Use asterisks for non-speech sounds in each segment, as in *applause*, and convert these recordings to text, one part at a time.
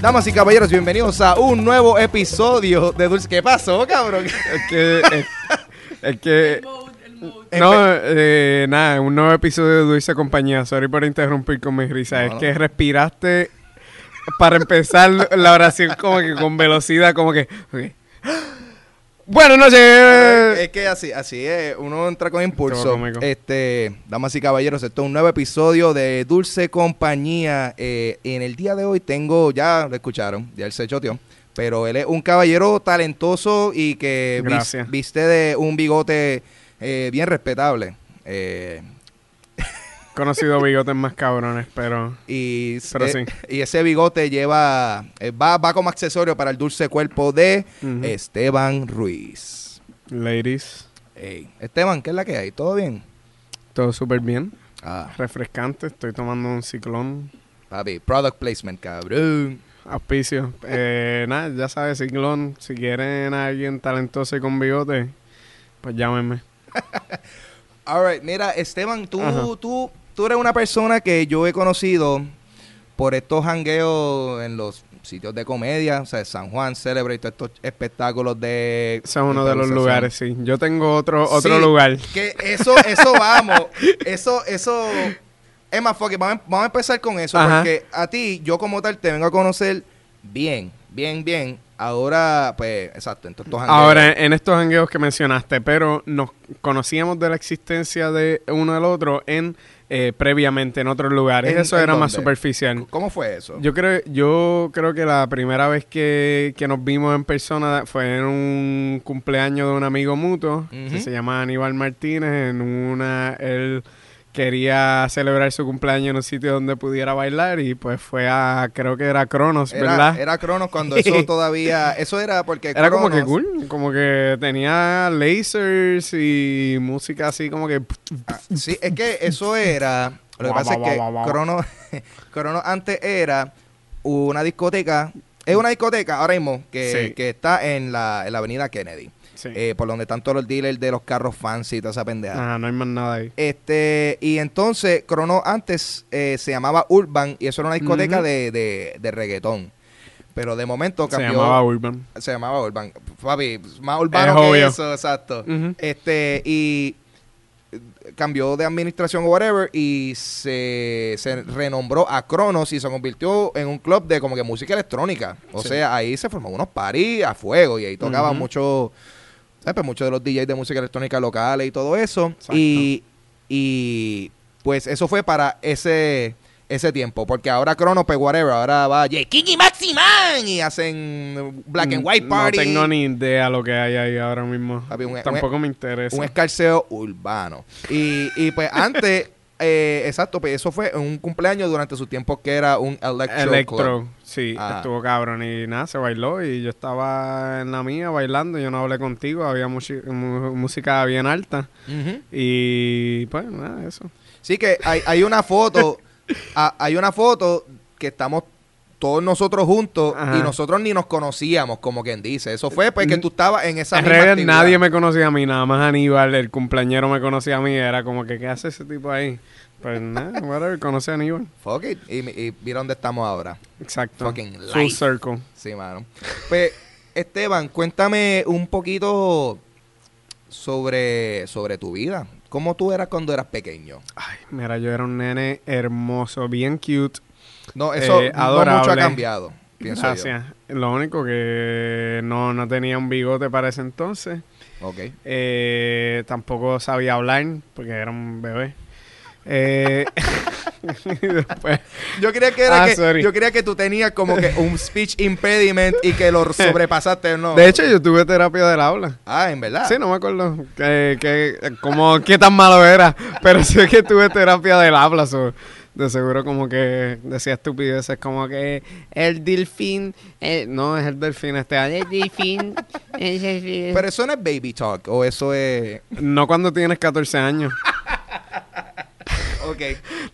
Damas y caballeros, bienvenidos a un nuevo episodio de Dulce. ¿Qué pasó, cabrón? Es que. Es, es que. No, eh, nada, un nuevo episodio de Dulce Compañía. Sorry por interrumpir con mi risa. No, es no. que respiraste para empezar la oración como que con velocidad, como que. ok. Bueno, no sé. Es que así, así es, uno entra con impulso. Este, damas y caballeros, esto es un nuevo episodio de Dulce Compañía. Eh, en el día de hoy tengo, ya lo escucharon, ya él se choteó, pero él es un caballero talentoso y que vis- viste de un bigote eh, bien respetable. Eh, Conocido bigotes más cabrones, pero. y, Pero eh, sí. y ese bigote lleva, eh, va, va como accesorio para el dulce cuerpo de. Esteban Ruiz. Ladies, Ey, Esteban, ¿qué es la que hay? ¿Todo bien? todo súper bien. Ah, Refrescante. Estoy tomando un ciclón. papi, product placement, cabrón. Auspicio. *laughs* Eh, nada, ya sabes, ciclón. Si quieren a alguien talentoso y con bigote, pues llámenme. *laughs* All right, mira, Esteban, tú, Ajá. tú, tú eres una persona que yo he conocido por estos hangueos en los sitios de comedia, o sea, San Juan Celebrate, todos estos espectáculos de... Ese es uno de los lugares, sí. Yo tengo otro, otro Sí, lugar. Que eso, eso vamos, eso, eso... Es más, vamos, a- vamos a empezar con eso, Ajá. porque a ti, yo como tal, te vengo a conocer bien, bien, bien. Ahora, pues, exacto, en estos hangueos. Ahora, en estos hangueos que mencionaste, pero nos conocíamos de la existencia de uno del otro en eh, previamente en otros lugares. ¿En- Eso en era más superficial. ¿Cómo fue eso? Yo creo, yo creo que la primera vez que, que nos vimos en persona fue en un cumpleaños de un amigo mutuo que se llama Aníbal Martínez. En una, él quería celebrar su cumpleaños en un sitio donde pudiera bailar y pues fue a, creo que era Cronos, Era, ¿verdad? era Cronos cuando eso *laughs* todavía... Eso era porque Era como que cool, como que tenía lasers y música así como que... Ah, Sí, es que eso era... Lo que pasa es que. Cronos, *laughs* Cronos antes era una discoteca... Es una discoteca ahora mismo que, Sí. que está en la, en la avenida Kennedy. Sí. eh, por donde están todos los dealers de los carros fancy y toda esa pendeja. Ajá, no hay más nada ahí. Este, y entonces Cronos antes eh, se llamaba Urban y eso era una discoteca de, de, de reggaetón. Pero de momento Se cambió... llamaba Urban. se llamaba Urban. Papi, más urbano Es que obvio. eso, exacto. Este, y cambió de administración o whatever y se, se renombró a Cronos y se convirtió en un club de como que música electrónica. O Sí. sea, ahí se formó unos paris a fuego y ahí tocaban Ujú. mucho, ¿sabes? Pues muchos de los DJs de música electrónica locales y todo eso. Exacto. Y, y pues eso fue para ese ese tiempo, porque ahora Cronos, pues whatever, ahora va J. King y Maximan y hacen Black and White Party. Mm, No tengo ni idea lo que hay ahí ahora mismo. Papi, un- Tampoco me interesa. un escarceo urbano. Y, y pues antes, *laughs* eh, exacto, pues eso fue en un cumpleaños durante su tiempo que era un electro, Electro, club. sí, Ah. estuvo cabrón y nada, se bailó y yo estaba en la mía bailando, yo no hablé contigo, había música bien alta y pues nada, eso. Sí que hay, hay una foto, a- *laughs* hay una foto que estamos todos nosotros juntos Ajá. y nosotros ni nos conocíamos, como quien dice. Eso fue porque tú estabas en esa En misma realidad actividad. nadie me conocía a mí, nada más Aníbal, el cumpleañero me conocía a mí, era como que ¿qué hace ese tipo ahí? Pues nada, *laughs* whatever, conoce a Aníbal. Fuck it. Y, y mira dónde estamos ahora. Exacto. Fucking Full life. circle. Sí, mano. Pues, Esteban, cuéntame un poquito sobre, sobre tu vida. ¿Cómo tú eras cuando eras pequeño? Ay, mira, yo era un nene hermoso, bien cute. No, eso Eh, no mucho ha cambiado, pienso Gracias. Lo único que no, no tenía un bigote para ese entonces. yo. Ok. Eh, tampoco sabía hablar porque era un bebé. Eh, *laughs* después, Yo creía que era Ah, que sorry. yo creía que tú tenías como que un speech impediment y que lo *laughs* sobrepasaste, no. de hecho, yo tuve terapia del habla. ah, en verdad. Sí, no me acuerdo que, que, como, qué tan malo era, pero sé que tuve terapia del habla. so, de seguro como que decía estupideces como que el delfín, eh, no es el delfín este, *laughs* el delfín, Pero eso no es baby talk o eso es no cuando tienes 14 años. *laughs* Ok.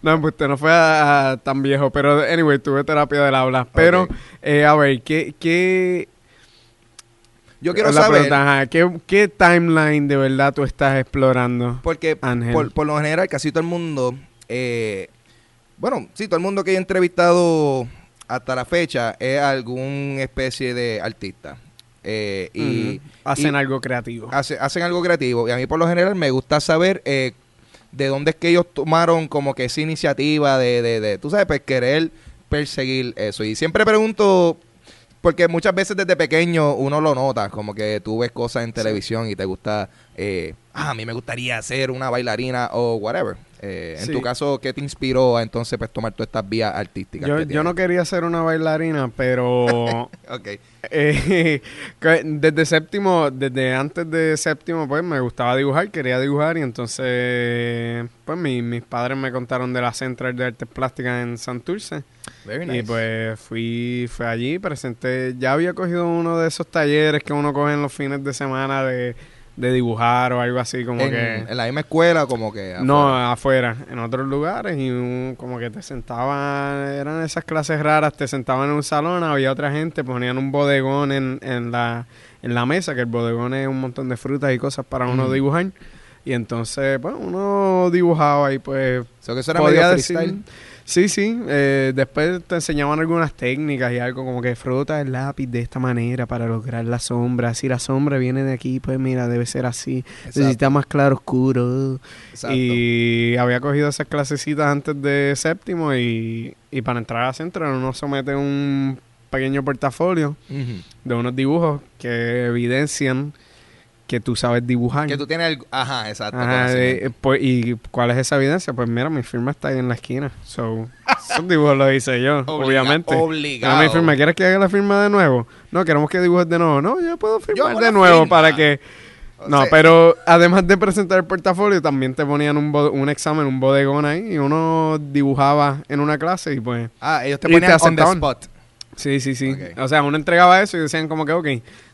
No, pues usted no fue a- a tan viejo, pero anyway, tuve terapia del habla. Pero, eh, a ver, ¿qué, qué, Yo quiero la saber pregunta, ajá, ¿qué, qué timeline de verdad tú estás explorando? porque Ángel. por, por lo general casi todo el mundo eh, bueno, sí, todo el mundo que he entrevistado hasta la fecha es algún especie de artista. Eh, y hacen y- algo creativo. hace- hacen algo creativo. Y a mí por lo general me gusta saber eh, de dónde es que ellos tomaron como que esa iniciativa de, de, de, tú sabes, pues querer perseguir eso. Y siempre pregunto, porque muchas veces desde pequeño uno lo nota, como que tú ves cosas en televisión y te gusta, eh, ah, a mí me gustaría ser una bailarina o whatever. Eh, en Sí. tu caso, ¿qué te inspiró a entonces pues tomar todas estas vías artísticas? Yo, yo no quería ser una bailarina, pero *laughs* Ok. *laughs* eh, desde séptimo, desde antes de séptimo, pues me gustaba dibujar, quería dibujar y entonces, pues mi- mis padres me contaron de la Central de Artes Plásticas en Santurce Very y nice. pues fui, fui allí, presenté, ya había cogido uno de esos talleres que uno coge en los fines de semana de, de dibujar o algo así como en, que... en la misma escuela, como que. No, afuera. afuera, en otros lugares y un- como que te sentaban, eran esas clases raras, te sentaban en un salón, había otra gente, ponían un bodegón en, en, la, en la mesa, que el bodegón es un montón de frutas y cosas para uno dibujar. Y entonces, pues, uno dibujaba y pues So que eso era podía medio decir- freestyle. Sí, sí. eh, después te enseñaban algunas técnicas y algo como que frota el lápiz de esta manera para lograr la sombra. Si la sombra viene de aquí, pues mira, debe ser así. Exacto. Necesita más claro oscuro. Exacto. Y había cogido esas clasecitas antes de séptimo y, y para entrar a Central uno somete un pequeño portafolio de unos dibujos que evidencian que tú sabes dibujar. Que tú tienes el... Ajá, exacto. Ajá, conocimiento. eh, pues, ¿Y cuál es esa evidencia? Pues mira, mi firma está ahí en la esquina. So, esos dibujos los hice yo, *laughs* Obliga- obviamente. Obligado. Mi firma, ¿quieres que haga la firma de nuevo? No, queremos que dibujes de nuevo. No, yo puedo firmar de nuevo firma. para que... O No, sea, pero además de presentar el portafolio, también te ponían un, un examen, un bodegón ahí, y uno dibujaba en una clase y pues... Ah, ellos te y te ponían on the spot. Sí, sí, sí. O sea, uno entregaba eso y decían como que, ok,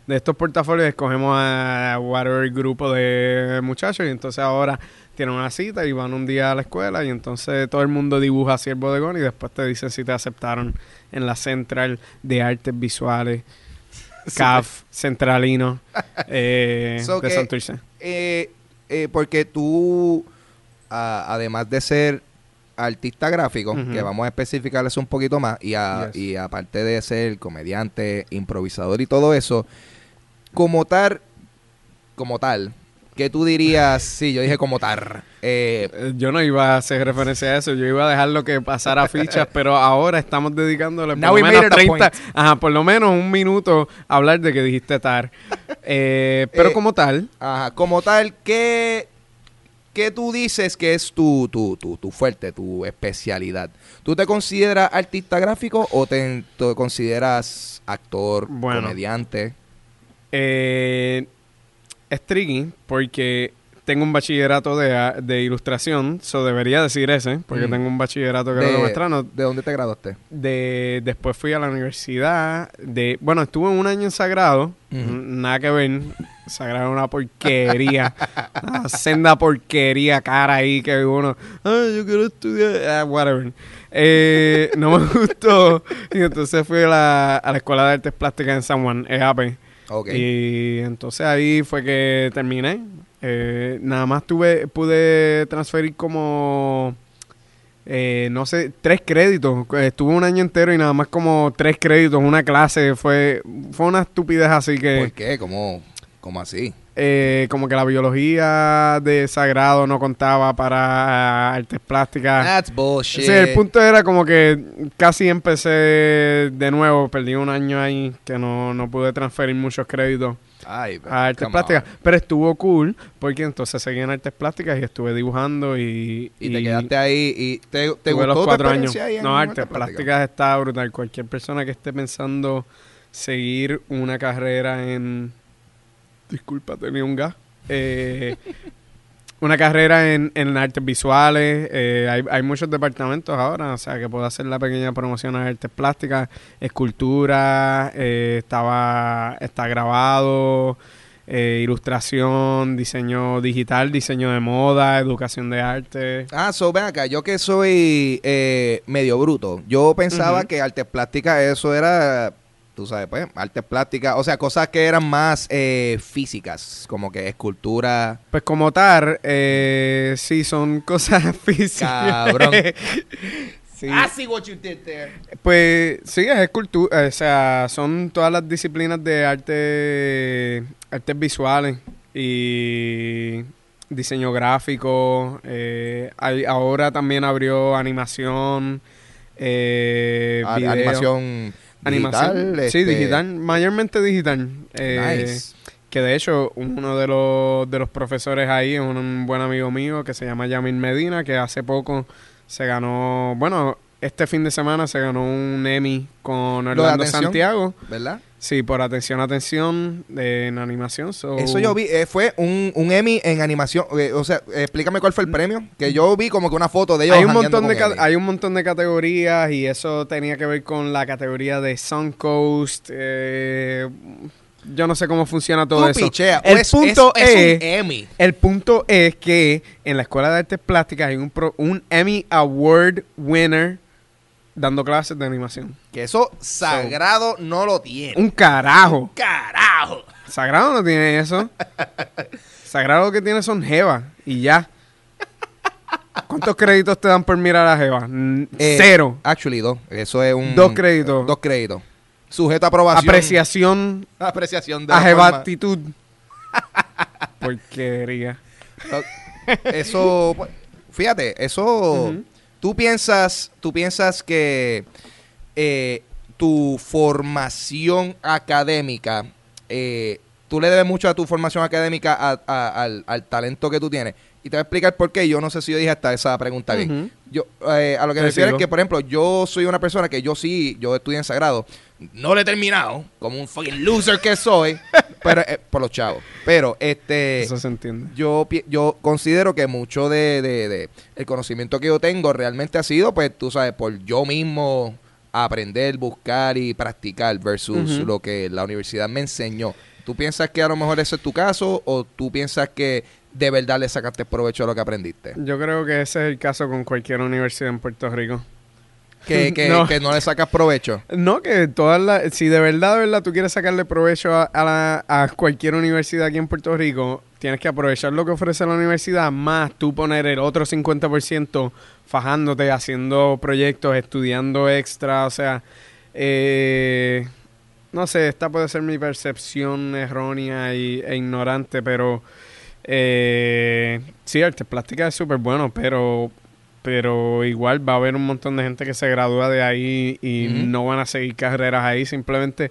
de estos portafolios escogemos a whatever grupo de muchachos y entonces ahora tienen una cita y van un día a la escuela y entonces todo el mundo dibuja así el bodegón y después te dicen si te aceptaron en la Central de Artes Visuales, *laughs* CAF, Centralino, eh, So de que- Santurce. Eh, eh, porque tú, a- además de ser artista gráfico, que vamos a especificar eso un poquito más, y, a- Yes. y aparte de ser comediante, improvisador y todo eso, como tal, como tal, ¿qué tú dirías? Sí, yo dije como tal. Eh, Eh, Yo no iba a hacer referencia a eso, yo iba a dejarlo que pasara fichas, *laughs* pero ahora estamos dedicándole por Now lo menos it a 30, point. ajá, por lo menos un minuto a hablar de que dijiste tar. *laughs* Eh, pero Eh, como tal, Ajá, como tal, ¿qué, qué tú dices que es tu, tu, tu, tu fuerte, tu especialidad? ¿Tú te consideras artista gráfico o te, te consideras actor, Bueno. comediante? Eh, es tricky porque tengo un bachillerato de, de ilustración, eso debería decir ese, porque Mm. tengo un bachillerato que De-. ¿De dónde te graduaste? De, después fui a la universidad. De, bueno, estuve un año en Sagrado. Nada que ver. Sagrado es una porquería. *laughs* una senda porquería cara ahí que uno. Ay, yo quiero estudiar. ah, whatever. Eh, no me *laughs* gustó. Y entonces fui a la, a la Escuela de Artes Plásticas en San Juan, EAP. Y entonces ahí fue que terminé. Eh, nada más tuve, pude transferir como eh, no sé, tres créditos. Estuve un año entero y nada más como tres créditos, una clase. Fue, fue una estupidez así que... ¿Por qué? ¿Cómo, cómo así? Eh, como que la biología de sagrado no contaba para artes plásticas. That's bullshit. Sí, el punto era como que casi empecé de nuevo, perdí un año ahí que no, no pude transferir muchos créditos Ay, a artes plásticas, on. pero estuvo cool porque entonces seguí en artes plásticas y estuve dibujando y... Y, te quedaste ahí y te, te gustó los cuatro años. No, artes artes plásticas está brutal. Cualquier persona que esté pensando seguir una carrera en... Disculpa, tenía un gas. Eh, *laughs* una carrera en, en artes visuales. eh, hay, hay muchos departamentos ahora, o sea, que puedo hacer la pequeña promoción a artes plásticas, escultura, eh, estaba, está grabado, eh, ilustración, diseño digital, diseño de moda, educación de arte. Ah, so ven acá, yo que soy eh, medio bruto, yo pensaba que artes plásticas eso era, tú sabes, pues, artes plásticas, o sea, cosas que eran más eh, físicas, como que escultura. Pues como tal, eh, sí, son *laughs* cosas físicas. Cabrón. *laughs* Sí. see what you did there. Pues sí, es escultura, o sea, son todas las disciplinas de arte, artes visuales y diseño gráfico. eh, hay- ahora también abrió animación, eh, A- video. animación Animación, digital. sí, este, digital, mayormente digital. Eh, Nice. Que de hecho, uno de los, de los profesores ahí es un, buen amigo mío que se llama Yamil Medina, que hace poco se ganó, bueno, este fin de semana se ganó un Emmy con de Orlando. Santiago. ¿Verdad? Sí, por atención, atención de, en animación. so- Eso yo vi, eh, fue un, un Emmy en animación. eh, o sea, explícame cuál fue el premio. Que yo vi como que una foto de ellos. Hay un, montón de hay un montón de categorías y eso tenía que ver con la categoría de Suncoast. Eh, yo no sé cómo funciona todo Tú eso. pichea, El es- punto es, es es- un Emmy. El punto es que en la Escuela de Artes Plásticas hay un, pro- un Emmy Award winner dando clases de animación. Que eso sagrado no lo tiene. Un carajo. carajo. Sagrado no tiene eso. *laughs* Sagrado lo que tiene son Jeva y ya. ¿Cuántos créditos te dan por mirar a Jeva? Eh, Cero. Actually, dos. Eso es un. Dos créditos. Dos créditos. Sujeto a aprobación. Apreciación *laughs* Apreciación de a la Jeva forma. actitud. *laughs* Porquería. Eso, pues, fíjate, eso. Tú piensas, tú piensas que eh, tu formación académica, eh, tú le debes mucho a tu formación académica a- a- al, al talento que tú tienes. Y te voy a explicar por qué. Yo no sé si yo dije hasta esa pregunta bien. Yo, eh, a lo que me refiero es que, por ejemplo, yo soy una persona que yo sí, yo estudié en Sagrado. No lo he terminado, como un fucking loser que soy, *laughs* pero eh, por los chavos. Pero, este Eso se entiende. yo, pi- yo considero que mucho de, de- de el conocimiento que yo tengo realmente ha sido, pues, tú sabes, por yo mismo aprender, buscar y practicar versus Ujú. lo que la universidad me enseñó. ¿Tú piensas que a lo mejor ese es tu caso o tú piensas que de verdad le sacaste provecho a lo que aprendiste? Yo creo que ese es el caso con cualquier universidad en Puerto Rico. Que, *laughs* que, No. que no le sacas provecho. No, que todas las... Si de verdad, de verdad tú quieres sacarle provecho a, a la- a cualquier universidad aquí en Puerto Rico, tienes que aprovechar lo que ofrece la universidad, más tú poner el otro 50% fajándote, haciendo proyectos, estudiando extra, o sea... eh, no sé, esta puede ser mi percepción errónea y, e ignorante, pero... Eh, sí, artes plásticas es súper bueno, pero pero igual va a haber un montón de gente que se gradúa de ahí y no van a seguir carreras ahí simplemente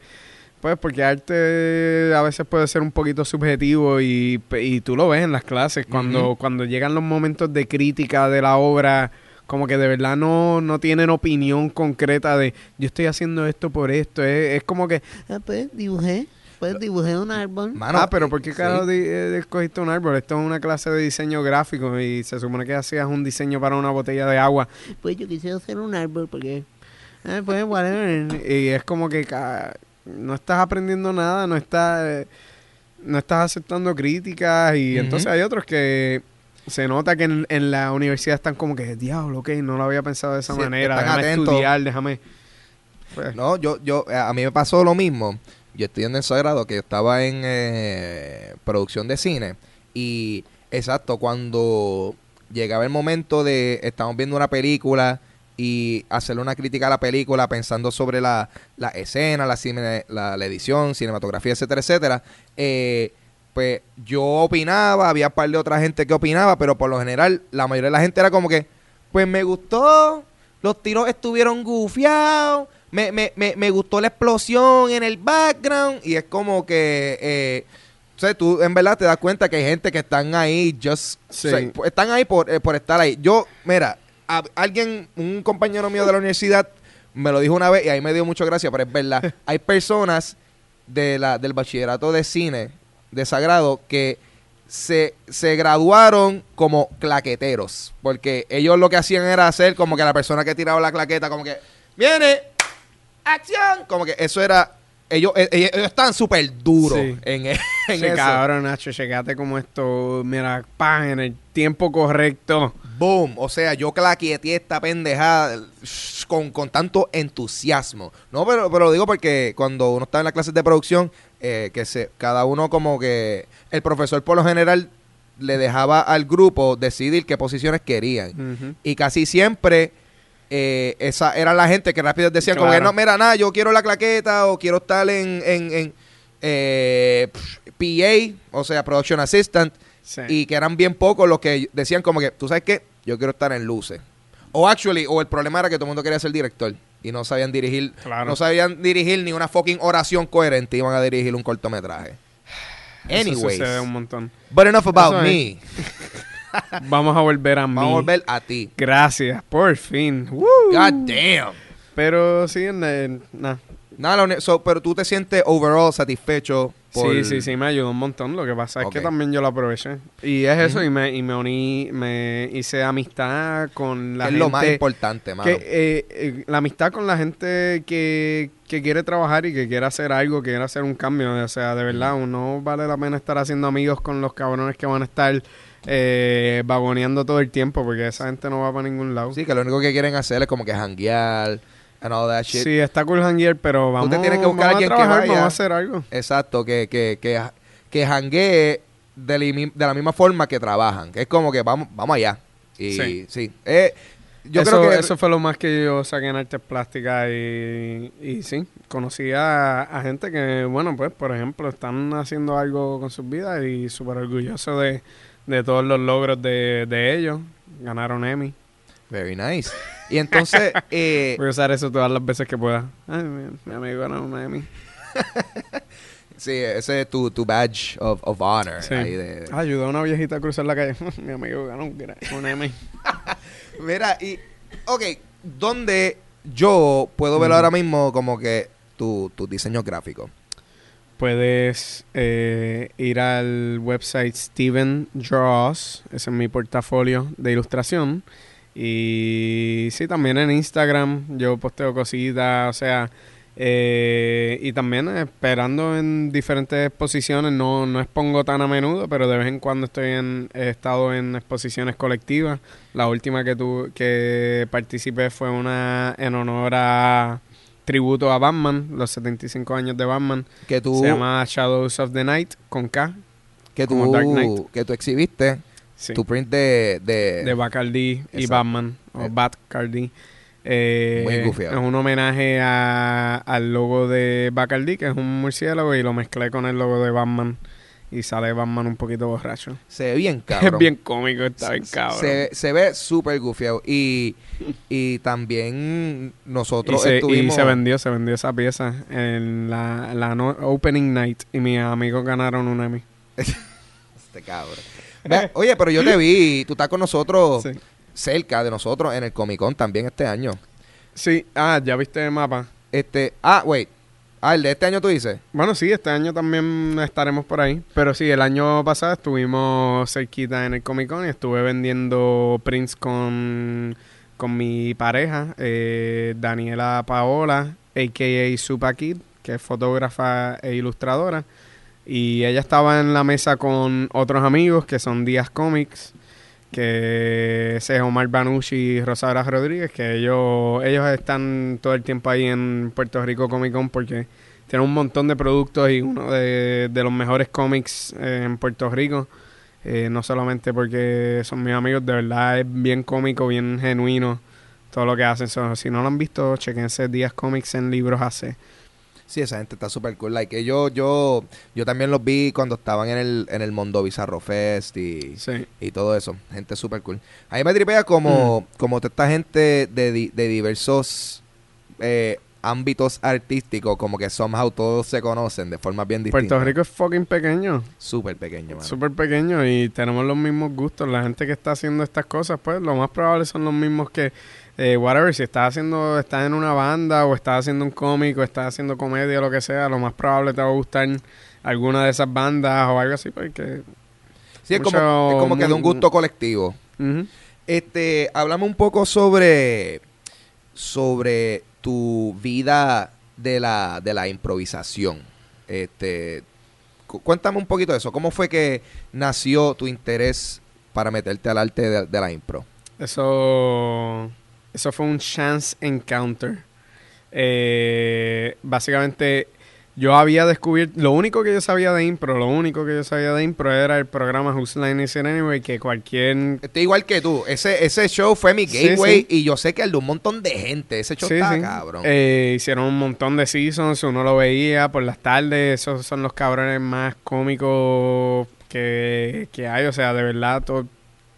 pues porque arte a veces puede ser un poquito subjetivo y, y tú lo ves en las clases. Cuando cuando llegan los momentos de crítica de la obra como que de verdad no, no tienen opinión concreta de yo estoy haciendo esto por esto es, es como que Ah, pues dibujé, pues dibujé un árbol. Mano, ah, pero ¿por qué sí. carajo di- eh, escogiste un árbol? Esto es una clase de diseño gráfico y se supone que hacías un diseño para una botella de agua. Pues yo quise hacer un árbol porque, ah, pues whatever. Y es como que no estás aprendiendo nada, no estás, eh, no estás aceptando críticas y entonces hay otros que se nota que en, en la universidad están como que, diablo, ok, no lo había pensado de esa Sí, manera, déjame atentos. estudiar, déjame... Pues, No, yo, yo, a a mí me pasó lo mismo. Yo estudiando en Sagrado, que estaba en eh, producción de cine. Y, exacto, cuando llegaba el momento de, estamos viendo una película y hacerle una crítica a la película pensando sobre la, la escena, la, cine- la, la edición, cinematografía, etcétera, etcétera, eh, pues yo opinaba, había un par de otra gente que opinaba, pero por lo general la mayoría de la gente era como que, pues me gustó, los tiros estuvieron gufiados, me, me, me, me gustó la explosión en el background y es como que... Eh, o sea, tú en verdad te das cuenta que hay gente que están ahí just Sí. o sea, p- están ahí por, eh, por estar ahí. Yo, mira, a- alguien, un compañero mío de la universidad me lo dijo una vez y ahí me dio mucho gracia, pero es verdad. *laughs* Hay personas de la, del bachillerato de cine, de sagrado, que se, se graduaron como claqueteros. Porque ellos lo que hacían era hacer como que la persona que tiraba la claqueta, como que, viene, acción. Como que eso era, ellos, eh, ellos, ellos estaban súper duros Sí. en, *laughs* en Sí, eso. cabrón, Nacho, checate como esto, mira, pan, en el tiempo correcto. Boom. O sea, yo claqueteé esta pendejada con, con tanto entusiasmo. No, pero, pero lo digo porque cuando uno está en las clases de producción, eh, que se, cada uno como que... El profesor por lo general le dejaba al grupo decidir qué posiciones querían. Y casi siempre eh, esa era la gente que rápido decían como que Claro. no, mira, nada, yo quiero la claqueta o quiero estar en, en, en, eh, PA, o sea, Production Assistant Sí. y que eran bien pocos los que decían como que, tú sabes qué, yo quiero estar en luces. O actually, o el problema era que todo el mundo quería ser director y no sabían dirigir, Claro. no sabían dirigir ni una fucking oración coherente, iban a dirigir un cortometraje. Eso Anyways, sucede un montón. but enough about Eso me. *laughs* es. Vamos a volver a mí. Vamos a volver a ti. Gracias, por fin. Woo. God damn. Pero sí. Nada, so, pero tú te sientes overall satisfecho por... Sí, sí, sí, me ayudó un montón. Lo que pasa es que también yo lo aproveché. Y es eso, y, me, y me uní, me hice amistad con la es gente. lo más importante, mano. que, eh, eh, la amistad con la gente que, que quiere trabajar y que quiere hacer algo, que quiere hacer un cambio. O sea, de verdad, no vale la pena estar haciendo amigos con los cabrones que van a estar eh, vagoneando todo el tiempo, porque esa gente no va para ningún lado. Sí, que lo único que quieren hacer es como que janguear and all that shit. Sí, está cool hanguear, pero vamos, te tienes que buscar a alguien que trabajar, vaya. A hacer algo. Exacto, que, que, que, que janguee de, la mi- de la misma forma que trabajan. Que es como que vamos, vamos allá. Y sí. Sí. Eh, yo eso, creo que eso fue lo más que yo saqué en artes plásticas y, y sí, conocí a, a gente que, bueno, pues, por ejemplo, están haciendo algo con sus vidas y súper orgulloso de, de todos los logros de, de ellos. Ganaron Emmy. Very nice. Y entonces, *laughs* eh, Voy a usar eso todas las veces que pueda. Ay, mi, mi amigo ganó una Emmy. *laughs* sí, ese es tu, tu badge of, of honor. Sí. ahí de- Ah, Ayudó a una viejita a cruzar la calle. *laughs* mi amigo ganó un una Emmy. Mira, y, ok, ¿dónde yo puedo ver ahora mismo como que tu, tu diseño gráfico? Puedes eh, ir al website Steven Draws, ese es mi portafolio de ilustración. Y sí, también en Instagram yo posteo cositas, o sea, eh, y también esperando en diferentes exposiciones, no, no expongo tan a menudo, pero de vez en cuando estoy en, he estado en exposiciones colectivas. La última que, tu, que participé fue una en honor a tributo a Batman, los 75 años de Batman. Que tú, Se llama Shadows of the Night con K. que como Dark Knight. tú, que tú exhibiste Sí. tu print de... de, de Bacardi y. Batman, o Eh. Batcardi. Eh, Muy gufiado. es un homenaje a- al logo de Bacardi, que es un murciélago, y lo mezclé con el logo de Batman. Y sale Batman un poquito borracho. se ve bien cabrón. *laughs* Es bien cómico, está bien cabrón. Se, se ve súper gufiado. Y, y también y, nosotros se, y estuvimos... se vendió, se vendió esa pieza en la, la no- opening night. Y mis amigos ganaron un Emmy. *laughs* Este cabrón. Ve, Oye, pero yo te vi, tú estás con nosotros, Sí. cerca de nosotros, en el Comic Con también este año. Sí, ah, ya viste el mapa. Este, ah, wait. Ah, el de este año tú dices. Bueno, sí, este año también estaremos por ahí. Pero sí, el año pasado estuvimos cerquita en el Comic Con y estuve vendiendo prints con, con mi pareja, eh, Daniela Paola, a.k.a. Supa Kid, que es fotógrafa e ilustradora. Y ella estaba en la mesa con otros amigos que son Díaz Comics, que ese es Omar Banucci y Rosaura Rodríguez, que ellos, ellos están todo el tiempo ahí en Puerto Rico Comic Con porque tienen un montón de productos y uno de, de los mejores cómics eh, en Puerto Rico. Eh, no solamente porque son mis amigos, de verdad es bien cómico, bien genuino todo lo que hacen. Si no lo han visto, chequense Díaz Comics en Libros AC. Sí, esa gente está súper cool. Like, yo, yo, yo también los vi cuando estaban en el, en el Mundo Bizarro Fest y, Sí. y todo eso. Gente súper cool. A mí me tripea como, como toda esta gente de, de diversos eh, ámbitos artísticos, como que somehow todos se conocen de formas bien distintas. Puerto Rico es fucking pequeño, Súper pequeño, mano. súper pequeño y tenemos los mismos gustos. La gente que está haciendo estas cosas, pues lo más probable son los mismos que, eh, whatever, si estás haciendo, estás en una banda o estás haciendo un cómic o estás haciendo comedia o lo que sea, lo más probable te va a gustar alguna de esas bandas o algo así, porque... Sí, es como, mucho- es como que de un gusto colectivo. Este, háblame un poco sobre, sobre tu vida de la, de la improvisación. Este, cu- cuéntame un poquito de eso. ¿Cómo fue que nació tu interés para meterte al arte de, de la impro? Eso, eso fue un chance encounter. Eh, básicamente, yo había descubierto, lo único que yo sabía de impro, lo único que yo sabía de impro era el programa Whose Line Is It Anyway, que cualquier... Estoy igual que tú. Ese, ese show fue mi gateway sí. y yo sé que el de un montón de gente. Ese show Sí, está cabrón. Eh, hicieron un montón de seasons, uno lo veía por las tardes, esos son los cabrones más cómicos que, que hay, o sea, de verdad, todo,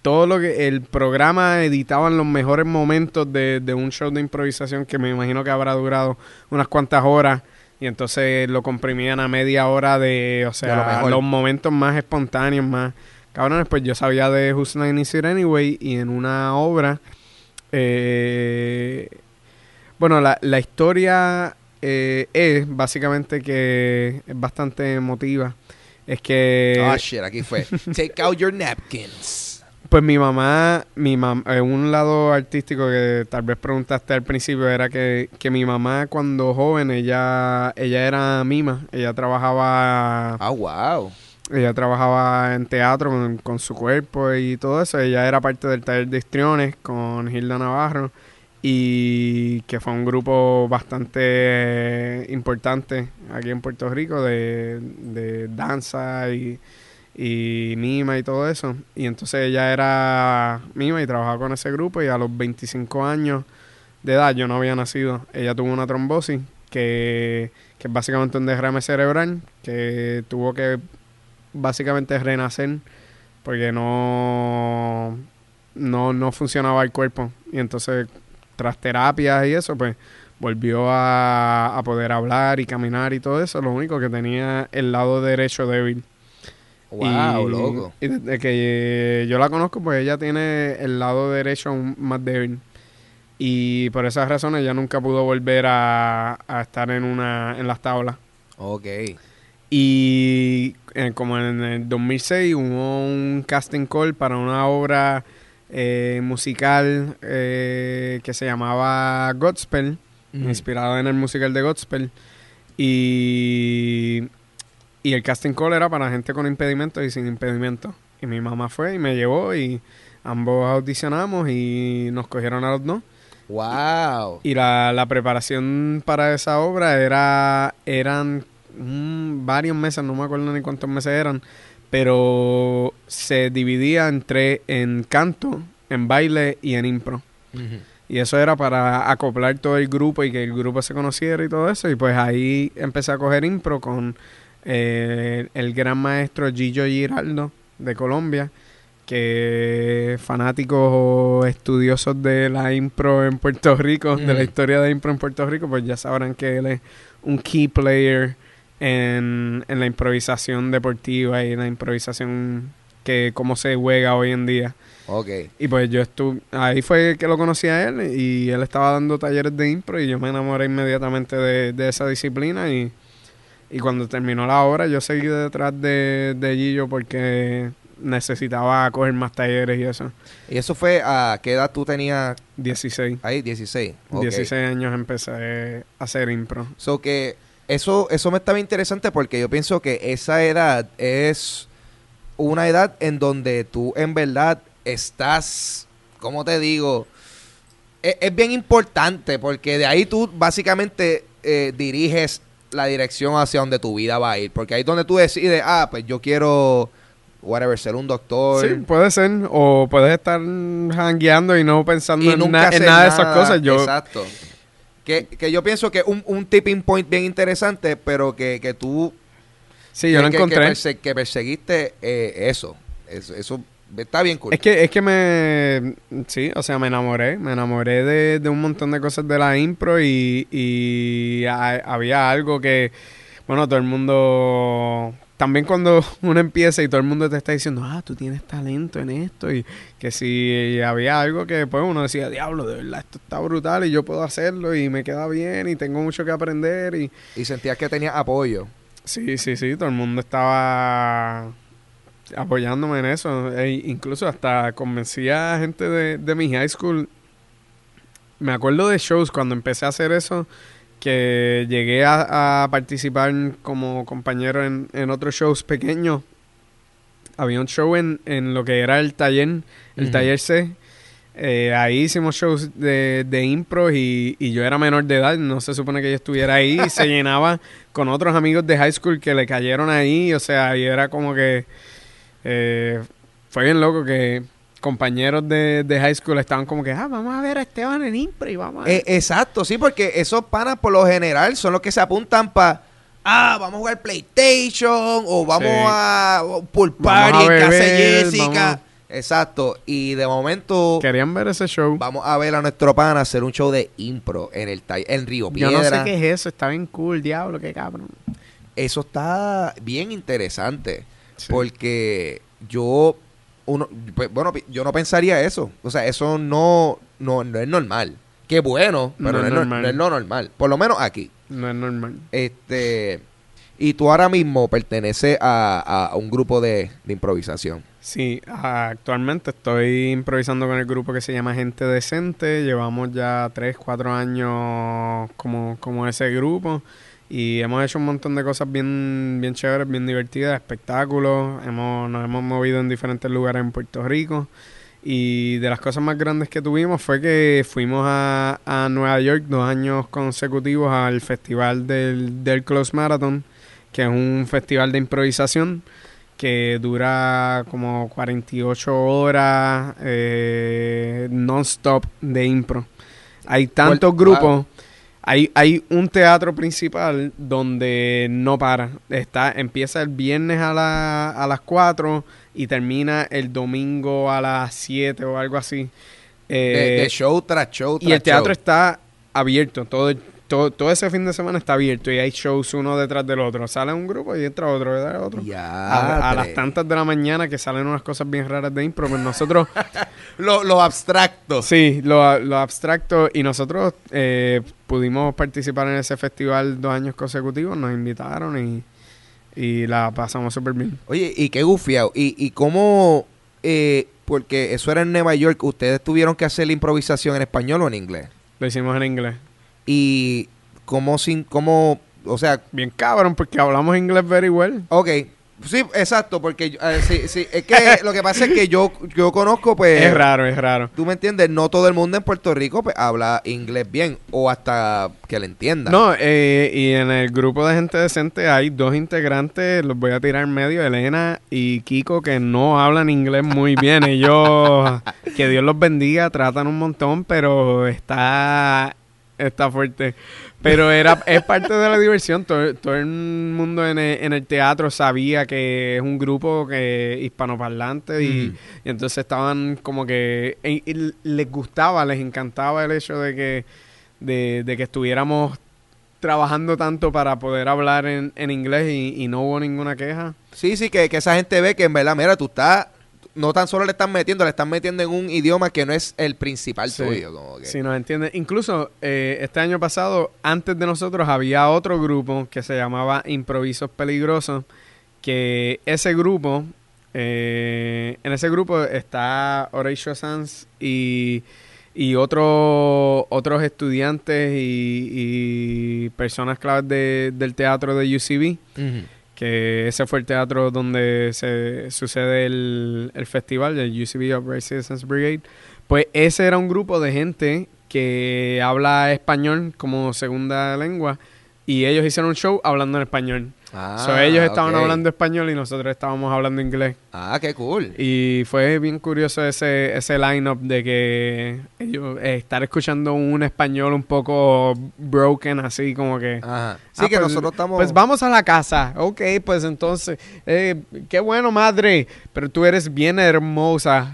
todo lo que el programa editaban los mejores momentos de, de un show de improvisación que me imagino que habrá durado unas cuantas horas y entonces lo comprimían a media hora de, o De sea, lo los momentos más espontáneos, más cabrones, pues yo sabía de Who's Line Is It Anyway y en una obra eh, bueno, la, la historia eh, es básicamente que es bastante emotiva. Es que, Ah, shit, aquí fue. Take out your napkins. Pues mi mamá, mi mam eh, un lado artístico que tal vez preguntaste al principio era que, que mi mamá cuando joven, ella, ella era mima, ella trabajaba, Ah, wow. ella trabajaba en teatro con, con su cuerpo y todo eso. Ella era parte del taller de histriones con Hilda Navarro y que fue un grupo bastante importante aquí en Puerto Rico de, de danza y, y mima y todo eso. Y entonces ella era mima y trabajaba con ese grupo y a los 25 años de edad, yo no había nacido, ella tuvo una trombosis que, que es básicamente un derrame cerebral que tuvo que básicamente renacer porque no, no, no funcionaba el cuerpo. Y entonces, tras terapias y eso, pues volvió a, a poder hablar y caminar y todo eso. Lo único que tenía el lado derecho débil. Wow, Y- loco. Y desde que yo la conozco, pues ella tiene el lado derecho aún más débil. Y por esas razones ella nunca pudo volver a, a estar en una en las tablas. Ok. Y eh, como en el 2006 hubo un casting call para una obra eh, musical eh, que se llamaba Godspell, Mm. inspirado en el musical de Godspell. Y, y el casting call era para gente con impedimentos y sin impedimentos. Y mi mamá fue y me llevó y ambos audicionamos y nos cogieron a los dos. Wow. Y la, la preparación para esa obra era eran mm, varios meses, no me acuerdo ni cuántos meses eran, pero se dividía entre en canto, en baile y en impro. Y eso era para acoplar todo el grupo y que el grupo se conociera y todo eso. Y pues ahí empecé a coger impro con eh, el gran maestro Gillo Giraldo de Colombia, que fanáticos o estudiosos de la impro en Puerto Rico, de la Ujú. historia de impro en Puerto Rico, pues ya sabrán que él es un key player en, en la improvisación deportiva y la improvisación que cómo se juega hoy en día. Ok. Y pues yo estuve, ahí fue que lo conocí a él y él estaba dando talleres de impro y yo me enamoré inmediatamente de, de esa disciplina y, y cuando terminó la obra yo seguí detrás de, de Gillo porque necesitaba coger más talleres y eso. ¿Y eso fue a qué edad tú tenías 16. ahí? 16. Ok. 16 años empecé a hacer impro. So que eso, eso me estaba interesante porque yo pienso que esa edad es una edad en donde tú en verdad estás, ¿cómo te digo? Es, es bien importante porque de ahí tú básicamente eh, diriges la dirección hacia donde tu vida va a ir. Porque ahí es donde tú decides, ah, pues yo quiero whatever, ser un doctor. Sí, puede ser. O puedes estar hangueando y no pensando y en, na- en nada de esas cosas. Yo, Exacto. Que, que yo pienso que un, un tipping point bien interesante, pero que, que tú sí, yo que, lo encontré. que, perse- que perseguiste eh, eso. eso. Eso está bien cool. Es que, es que me. Sí, o sea, me enamoré. Me enamoré de, de un montón de cosas de la impro y, y ha- había algo que. Bueno, todo el mundo. También cuando *laughs* uno empieza y todo el mundo te está diciendo, ah, tú tienes talento en esto. Y que si había algo que pues uno decía, diablo, de verdad, esto está brutal y yo puedo hacerlo y me queda bien y tengo mucho que aprender. Y y sentías que tenías apoyo. Sí, sí, sí, todo el mundo estaba apoyándome en eso. E incluso hasta convencí a gente de, de mi high school. Me acuerdo de shows cuando empecé a hacer eso, que llegué a, a participar como compañero en, en otros shows pequeños. Había un show en, en lo que era el taller, el taller C. Eh, ahí hicimos shows de, de impro y, y yo era menor de edad, no se supone que yo estuviera ahí, y se *laughs* llenaba con otros amigos de high school que le cayeron ahí, o sea, y era como que eh, fue bien loco que compañeros de, de high school estaban como que, ah, vamos a ver a Esteban en impro y vamos a Eh, exacto, sí, porque esos panas por lo general son los que se apuntan para. Ah, vamos a jugar PlayStation o vamos Sí. a pool party en casa de Jessica. vamos Exacto, y de momento Querían ver ese show. vamos a ver a nuestro pana hacer un show de impro en el en Río Yo Piedra. no sé qué es eso, está bien cool, diablo, qué cabrón. Eso está bien interesante. Sí. Porque yo, uno, pues, bueno, yo no pensaría eso. O sea, eso no, no, no es normal. Qué bueno, pero No no, es es, no- normal. no es lo normal. Por lo menos aquí. No es normal. Este, y tú ahora mismo perteneces a, a un grupo de, de improvisación. Sí, actualmente estoy improvisando con el grupo que se llama Gente Decente. Llevamos ya 3, 4 años como, como ese grupo. Y hemos hecho un montón de cosas bien, bien chéveres, bien divertidas, espectáculos. Hemos, nos hemos movido en diferentes lugares en Puerto Rico. Y de las cosas más grandes que tuvimos fue que fuimos a, a Nueva York dos años consecutivos al festival del, del Close Marathon, que es un festival de improvisación que dura como 48 horas eh, non-stop de impro. Hay tantos grupos, hay, hay un teatro principal donde no para. Está, empieza el viernes a, la- a las 4 y termina el domingo a las 7 o algo así. De, Eh, de show tras show y el teatro show. está abierto, todo, todo, todo ese fin de semana está abierto y hay shows uno detrás del otro. Sale un grupo y entra otro, detrás de otro. A, a las tantas de la mañana que salen unas cosas bien raras de impro, pues nosotros, *laughs* Lo, lo abstracto. sí, lo, lo abstracto, y nosotros eh, pudimos participar en ese festival dos años consecutivos, nos invitaron y, y la pasamos súper bien. Oye, y qué gufiado. ¿Y, y cómo, eh, porque eso era en Nueva York, ustedes tuvieron que hacer la improvisación en español o en inglés? Lo hicimos en inglés. Y cómo sin, cómo, o sea, Bien cabrón, porque hablamos inglés very well. ok, sí, exacto, porque eh, sí, sí, es que lo que pasa es que yo, yo conozco, pues, es raro, es raro. tú me entiendes, no todo el mundo en Puerto Rico pues, habla inglés bien o hasta que le entienda. No, eh, y en el grupo de gente decente hay dos integrantes, los voy a tirar en medio, Elena y Kiko, que no hablan inglés muy bien. Ellos, *laughs* que Dios los bendiga, tratan un montón, pero está, está fuerte. Pero era, es parte de la diversión. Todo, todo el mundo en el, en el teatro sabía que es un grupo que hispanoparlante y, y entonces estaban como que y- y les gustaba, les encantaba el hecho de que de, de que estuviéramos trabajando tanto para poder hablar en, en inglés y, y no hubo ninguna queja. Sí, sí, que, que esa gente ve que en verdad, mira, tú estás, no tan solo le están metiendo, le están metiendo en un idioma que no es el principal Sí. tuyo. Como que- Si nos entiende. Incluso eh, este año pasado, antes de nosotros, había otro grupo que se llamaba Improvisos Peligrosos, que ese grupo, eh, en ese grupo está Horatio Sanz y, y otro- otros estudiantes y, y personas claves de- del teatro de UCB. Que ese fue el teatro donde se sucede el, el festival, el UCB Upright Citizens Brigade, pues ese era un grupo de gente que habla español como segunda lengua y ellos hicieron un show hablando en español. Ah, So, ellos estaban hablando español y nosotros estábamos hablando inglés. Ah, qué cool. Y fue bien curioso ese, ese line-up de que ellos eh, estar escuchando un español un poco broken, así como que. Ajá. Sí, Ah, que pues, nosotros estamos... Pues vamos a la casa. Ok, pues entonces, eh, qué bueno, madre, pero tú eres bien hermosa.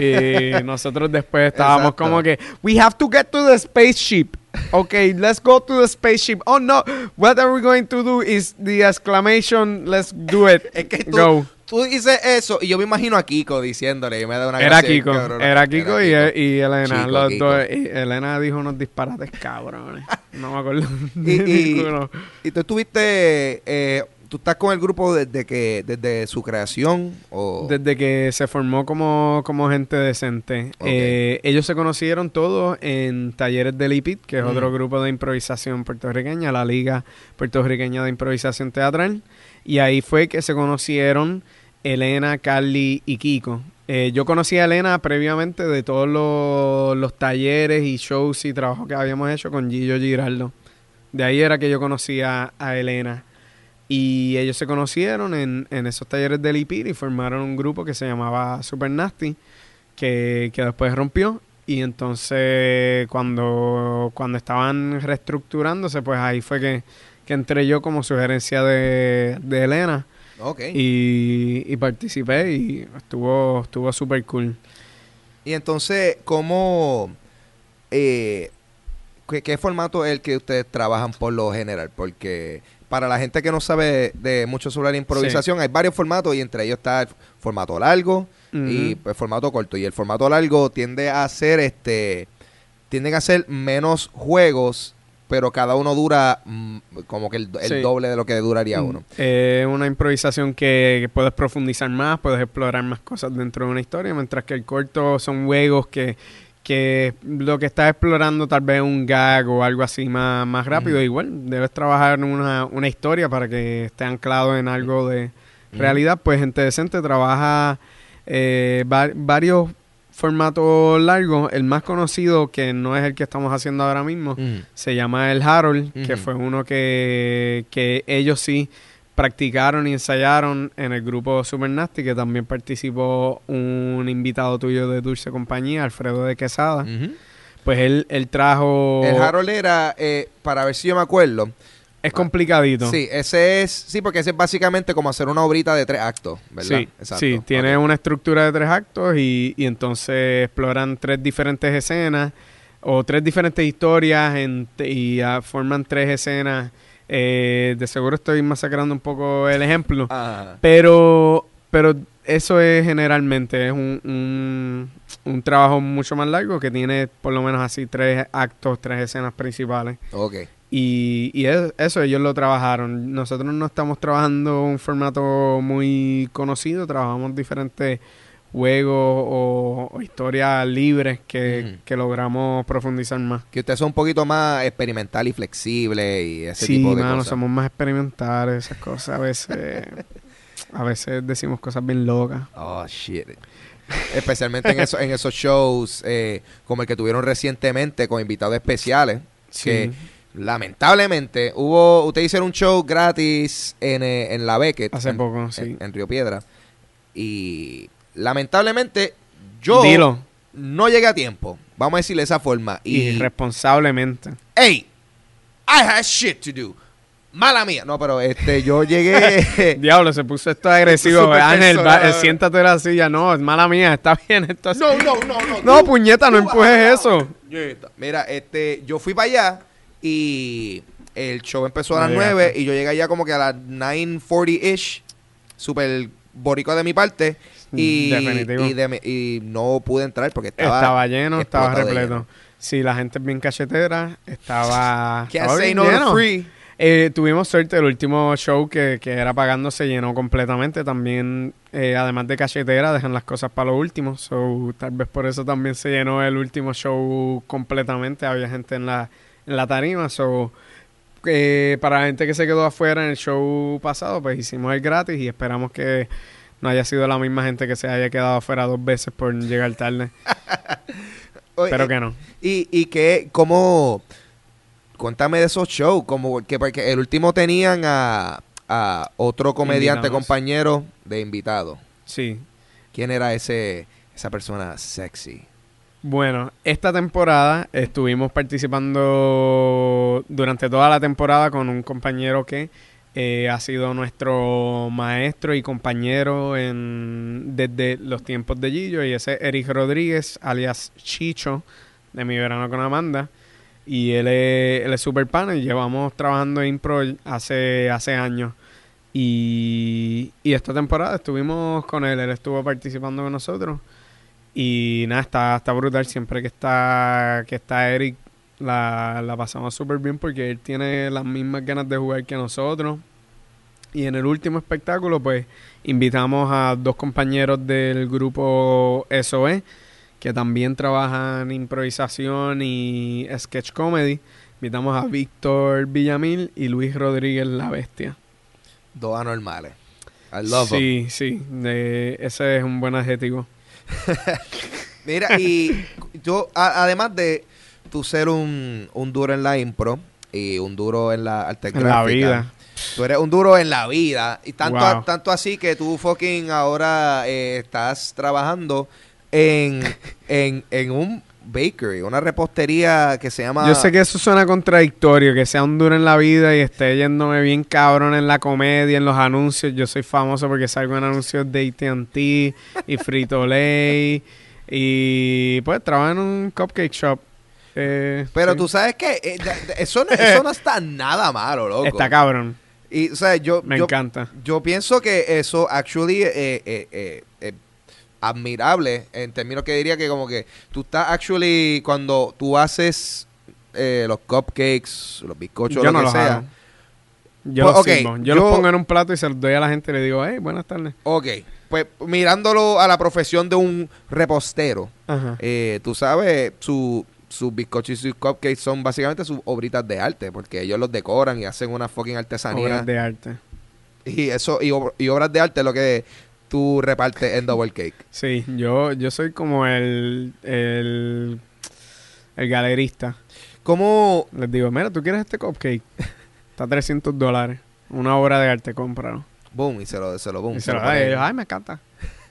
y *laughs* nosotros después estábamos Exacto. como que, we have to get to the spaceship. Ok, let's go to the spaceship. Oh no, what are we going to do is the exclamation, let's do it. *laughs* Es que tú, Go. Tú dices eso y yo me imagino a Kiko diciéndole y me da una Era gracia bien Kiko, era Kiko, y, y Elena. Chico, los Kiko. dos- y Elena dijo unos disparates cabrones. No me acuerdo. *laughs* Y, de y- tú estuviste... eh, ¿Tú estás con el grupo desde que desde su creación o...? Desde que se formó como, como gente decente. Eh, ellos se conocieron todos en Talleres del IPIT, que es otro Ujú. grupo de improvisación puertorriqueña, la Liga Puertorriqueña de Improvisación Teatral. Y ahí fue que se conocieron Elena, Carly y Kiko. Eh, yo conocí a Elena previamente de todos los, los talleres y shows y trabajos que habíamos hecho con Gillo Giraldo. De ahí era que yo conocía a Elena. Y ellos se conocieron en, en esos talleres del IPIR y formaron un grupo que se llamaba Super Nasty, que, que después rompió. Y entonces cuando, cuando estaban reestructurándose, pues ahí fue que, que entré yo como sugerencia de, de Elena Ok. y, y participé y estuvo estuvo súper cool. Y entonces, ¿cómo... eh, ¿qué, qué formato es el que ustedes trabajan por lo general? Porque para la gente que no sabe de mucho sobre la improvisación, hay varios formatos y entre ellos está el formato largo y el formato corto. Y el formato largo tiende a ser este... Tienden a ser menos juegos, pero cada uno dura mm, como que el, el Sí. doble de lo que duraría Mm, uno. Es una improvisación que, que puedes profundizar más, puedes explorar más cosas dentro de una historia, mientras que el corto son juegos que, que lo que estás explorando tal vez un gag o algo así más, más rápido. Ujú. Igual debes trabajar en una, una historia para que esté anclado en algo de realidad. Pues Gente Decente trabaja eh, va- varios formatos largos. El más conocido, que no es el que estamos haciendo ahora mismo, se llama el Harold, que fue uno que, que ellos sí practicaron y ensayaron en el grupo Super Nasty, que también participó un invitado tuyo de Dulce Compañía, Alfredo de Quesada. Pues él, él trajo... El Harold era, eh, para ver si yo me acuerdo, Es complicadito. Sí, ese es, sí, porque ese es básicamente como hacer una obrita de tres actos, ¿verdad? Sí, sí, tiene una estructura de tres actos y, y entonces exploran tres diferentes escenas o tres diferentes historias en- y ah, forman tres escenas. Eh, de seguro estoy masacrando un poco el ejemplo, Ajá. pero, pero eso es generalmente es un, un, un trabajo mucho más largo que tiene por lo menos así tres actos, tres escenas principales. Ok. Y, y es- eso ellos lo trabajaron. Nosotros no estamos trabajando un formato muy conocido, trabajamos diferentes juegos o, o historias libres que, que logramos profundizar más. Que usted es un poquito más experimental y flexible y ese sí, tipo de mano, cosas. somos más experimentales, esas cosas. A veces, *laughs* a veces decimos cosas bien locas. Oh, shit. Especialmente en, eso, en esos shows eh, como el que tuvieron recientemente con invitados especiales. Que lamentablemente hubo, ustedes hicieron un show gratis en, eh, en la Beckett. Hace en- poco, en- sí. En, Río Piedra. Y lamentablemente yo Dilo. no llegué a tiempo. Vamos a decirle de esa forma. Y, Irresponsablemente. hey, I had shit to do. Mala mía. No, pero este, yo llegué. *laughs* Diablo, se puso esto agresivo. *laughs* Ángel, va- personal. eh, siéntate en la silla. No, es mala mía, está bien. Esto así. no, no, no, no. No, tú- puñeta, no empujes eso. Mira, este, yo fui para allá y el show empezó a las llegaste. 9 y yo llegué allá como que a las 9.40ish. Super boricua de mi parte. Y, Definitivo. y, de mi- y no pude entrar porque estaba, Estaba, lleno, estaba repleto. lleno. Sí, la gente es bien cachetera. Estaba. *laughs* Say bien no free. Eh, tuvimos suerte, el último show que, que era pagando se llenó completamente. También, eh, además de cachetera, dejan las cosas para lo último. So, tal vez por eso también se llenó el último show completamente. Había gente en la, en la tarima. So, eh, para la gente que se quedó afuera en el show pasado, pues hicimos el gratis y esperamos que no haya sido la misma gente que se haya quedado afuera dos veces por llegar tarde. *laughs* Pero que no. Y, y que, ¿cómo? Cuéntame de esos shows, como que porque el último tenían a, a otro comediante Invitamos. compañero de invitado. Sí. ¿Quién era ese esa persona sexy? Bueno, esta temporada estuvimos participando durante toda la temporada con un compañero que eh, ha sido nuestro maestro y compañero en, desde los tiempos de Gillo y ese es Eric Rodríguez, alias Chicho, de Mi Verano con Amanda. Y él es, super pana y llevamos trabajando en impro hace, hace años. Y, y esta temporada estuvimos con él, él estuvo participando con nosotros. Y nada, está, está brutal. Siempre que está, que está Eric, la, la pasamos súper bien porque él tiene las mismas ganas de jugar que nosotros. Y en el último espectáculo, pues, invitamos a dos compañeros del grupo SOE, que también trabajan improvisación y sketch comedy. Invitamos a Víctor Villamil y Luis Rodríguez La Bestia. Dos anormales. I love sí, sí, de- ese es un buen adjetivo. *laughs* Mira, y yo, a- además de tú ser un, un duro en la impro y un duro en la arte En la vida. Tú eres un duro en la vida. Y tanto, Wow. tanto así que tú fucking ahora eh, estás trabajando en, en, en un bakery, una repostería que se llama... Yo sé que eso suena contradictorio, que sea un duro en la vida y esté yéndome bien cabrón en la comedia, en los anuncios. Yo soy famoso porque salgo en anuncios de AT&T y Frito-Lay *laughs* y pues trabajo en un cupcake shop. Eh, Pero sí. tú sabes que eh, eso, no, eso no está nada malo, loco. Está cabrón, Y, o sea, yo, me yo, encanta. yo pienso que eso actually eh, eh, eh, admirable en términos que diría que como que tú estás actually cuando tú haces eh, los cupcakes, los bizcochos, Yo lo no que los sea. hago. Yo Pues, los. Yo, yo- los pongo en un plato y se los doy a la gente y le digo, hey, buenas tardes. Ok, pues mirándolo a la profesión de un repostero, eh, tú sabes, su, sus bizcochos y sus cupcakes son básicamente sus obritas de arte, porque ellos los decoran y hacen una fucking artesanía. Obras de arte. Y eso, y, ob- y obras de arte es lo que tú repartes en Double Cake. Sí, yo, yo soy como el, el, el galerista. ¿Cómo, Les digo, mira, ¿tú quieres este cupcake? *laughs* Está a 300 dólares. Una obra de arte, cómpralo. boom, y se lo, se lo boom, y se lo da ellos, ay, me encanta.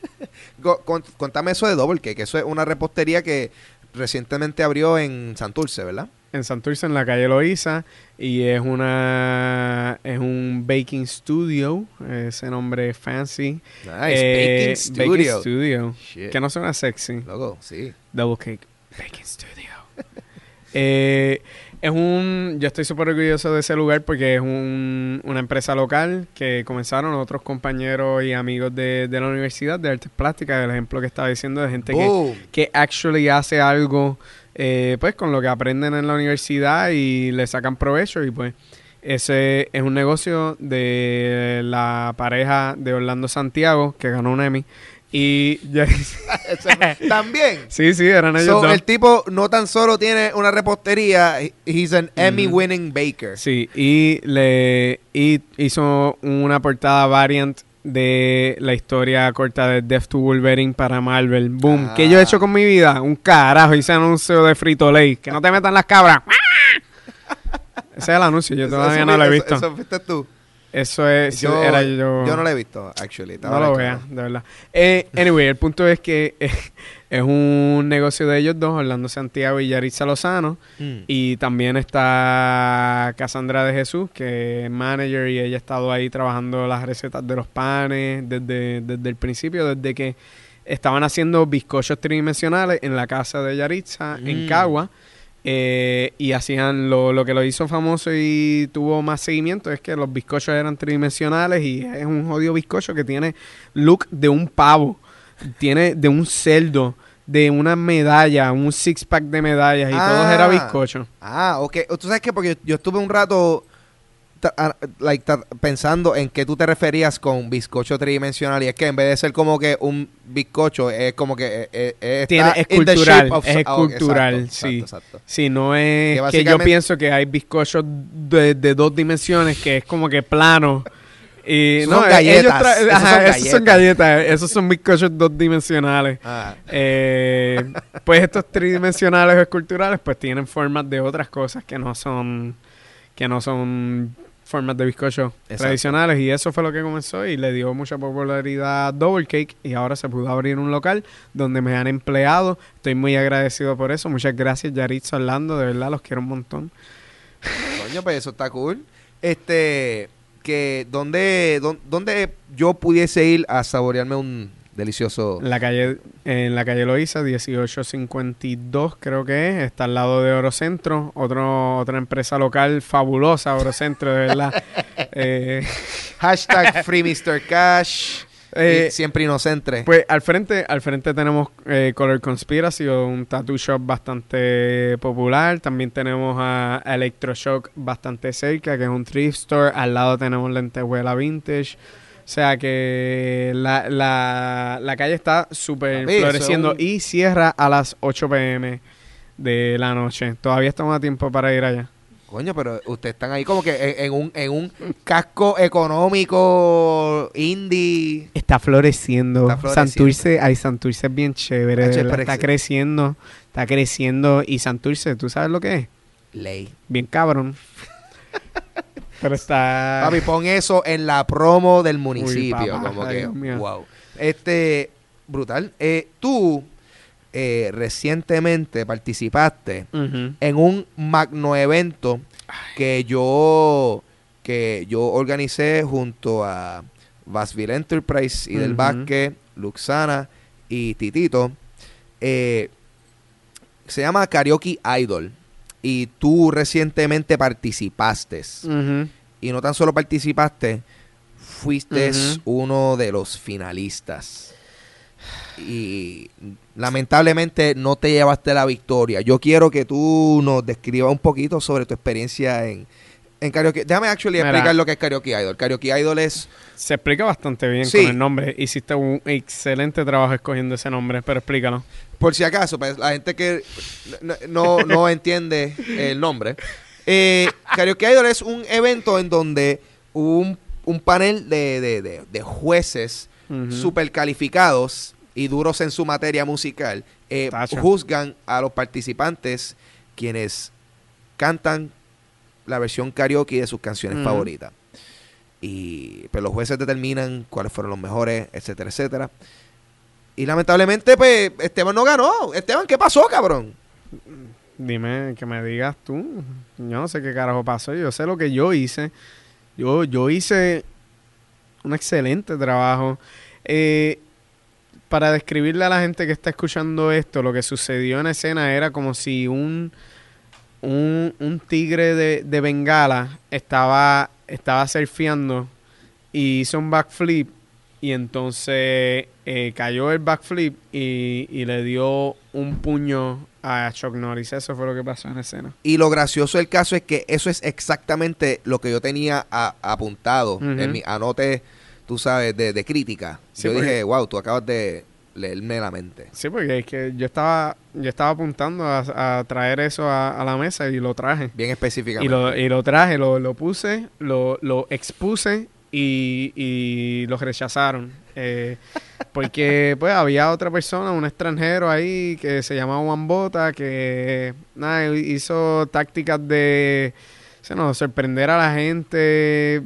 *laughs* Co- con- Contame eso de Double Cake, eso es una repostería que recientemente abrió en Santurce, ¿verdad? En Santurce, en la calle Loíza. Y es una es un baking studio. Ese nombre fancy. Nice, Eh, Baking Studio. Studio. Shit. Que no suena sexy. Loco, sí. Double Cake Baking Studio. *laughs* Eh, es un. Yo estoy súper orgulloso de ese lugar porque es un, una empresa local que comenzaron otros compañeros y amigos de, de la Universidad de Artes Plásticas. El ejemplo que estaba diciendo de gente que, que actually hace algo eh, pues con lo que aprenden en la universidad y le sacan provecho y pues ese es un negocio de la pareja de Orlando Santiago que ganó un Emmy y *laughs* *laughs* También. sí sí eran ellos So, dos el tipo no tan solo tiene una repostería, he- he's an Emmy winning baker. Sí, y le y hizo una portada variant de la historia corta de Death to Wolverine para Marvel. Boom. Ah. ¿Qué yo he hecho con mi vida? Un carajo. Hice anuncio de Frito Lay. Que no te metan las cabras. *laughs* Ese es el anuncio. Yo Eso- todavía eso no lo he eso- visto. Eso, fuiste tú. Eso es. Yo, era yo. yo no lo he visto, actually. No lo veas, de verdad. Eh, anyway, el punto es que eh, es un negocio de ellos dos, Orlando Santiago y Yaritza Lozano. Mm. Y también está Cassandra de Jesús, que es manager y ella ha estado ahí trabajando las recetas de los panes desde, desde el principio, desde que estaban haciendo bizcochos tridimensionales en la casa de Yaritza, en Mm. Cagua. eh, y hacían lo, lo que lo hizo famoso y tuvo más seguimiento es que los bizcochos eran tridimensionales y es un jodido bizcocho que tiene look de un pavo, tiene de un cerdo, de una medalla, un six pack de medallas y todo Ah. era bizcocho. Ah, ok. Tú sabes que porque yo, yo estuve un rato ah, like, pensando en qué tú te referías con bizcocho tridimensional y es que en vez de ser como que un bizcocho es como que eh, eh, eh, Tiene- está es in the cultural, of- es ah, ok, cultural, exacto, sí. exacto, exacto. Si no es Que que, yo pienso que hay bizcochos de, de dos dimensiones que es como que plano. Y no, son eh, galletas, tra- esos ajá, son esos son galletas, esos son bizcochos dos dimensionales. Ah, Eh, pues estos tridimensionales o esculturales pues tienen formas de otras cosas que no son que no son formas de bizcocho Exacto. tradicionales y eso fue lo que comenzó y le dio mucha popularidad a Double Cake y ahora se pudo abrir un local donde me han empleado. Estoy muy agradecido por eso. Muchas gracias Yaritza Orlando, de verdad los quiero un montón. Coño, pues eso está cool. Este, que donde, don- donde yo pudiese ir a saborearme un delicioso. En la calle en la calle Loíza 1852 creo que es, está al lado de Orocentro, otro otra empresa local fabulosa Orocentro, de verdad. *laughs* Eh, Hashtag Free Mr. Cash. Eh, siempre inocente. Pues al frente, al frente tenemos eh, Color Conspiracy, un tattoo shop bastante popular. También tenemos a Electroshock bastante cerca, que es un thrift store. Al lado tenemos Lentejuela Vintage. O sea que la, la, la calle está súper floreciendo y cierra a las 8 pm de la noche. Todavía estamos a tiempo para ir allá. Coño, pero ustedes están ahí como que en, en un, en un casco económico indie. Está floreciendo. Está floreciendo. Santurce, ay, Santurce es bien chévere. Está creciendo, está creciendo. Y Santurce, ¿tú sabes lo que es? Ley. Bien cabrón. *laughs* Pero está... Papi, pon eso en la promo del municipio. papá, como ay, que, Dios mío. wow. Este, brutal. Eh, tú eh, recientemente participaste en un magno evento que yo que yo organicé junto a Vasville Enterprise y del. Vázquez, Luxana y Titito. Eh, se llama Karaoke Idol. Y tú recientemente participaste. Y no tan solo participaste, fuiste uno de los finalistas. Y lamentablemente no te llevaste la victoria. Yo quiero que tú nos describas un poquito sobre tu experiencia en, en karaoke. Déjame actually Mira. explicar lo que es karaoke idol. Karaoke idol es Se explica bastante bien Sí. con el nombre. Hiciste un excelente trabajo escogiendo ese nombre, pero explícalo. por si acaso, pues, la gente que no, no- *laughs* entiende el nombre. Eh, Karaoke Idol es un evento en donde un, un panel de, de- de- de jueces super calificados y duros en su materia musical eh, juzgan a los participantes quienes cantan la versión karaoke de sus canciones favoritas. Y pues los jueces determinan cuáles fueron los mejores, etcétera, etcétera. Y lamentablemente, pues, Esteban no ganó. Esteban, ¿qué pasó, cabrón? Dime, que me digas tú. Yo no sé qué carajo pasó. Yo sé lo que yo hice. Yo, yo hice un excelente trabajo. Eh, para describirle a la gente que está escuchando esto, lo que sucedió en escena era como si un, un, un tigre de, de Bengala estaba, estaba surfeando y hizo un backflip y entonces eh, cayó el backflip y, y le dio un puño a Chuck Norris. Eso fue lo que pasó en escena. Y lo gracioso del caso es que eso es exactamente lo que yo tenía a- apuntado en mi anote, tú sabes, de, de crítica. Sí, yo dije, wow, tú acabas de leerme la mente. Sí, porque es que yo estaba, yo estaba apuntando a, a traer eso a, a la mesa y lo traje. Bien Y específicamente. lo, y lo traje, lo, lo puse, lo, lo expuse y, y lo rechazaron. Eh, *laughs* porque pues había otra persona, un extranjero ahí que se llamaba Juan Bota, que nada, hizo tácticas de no, sorprender a la gente.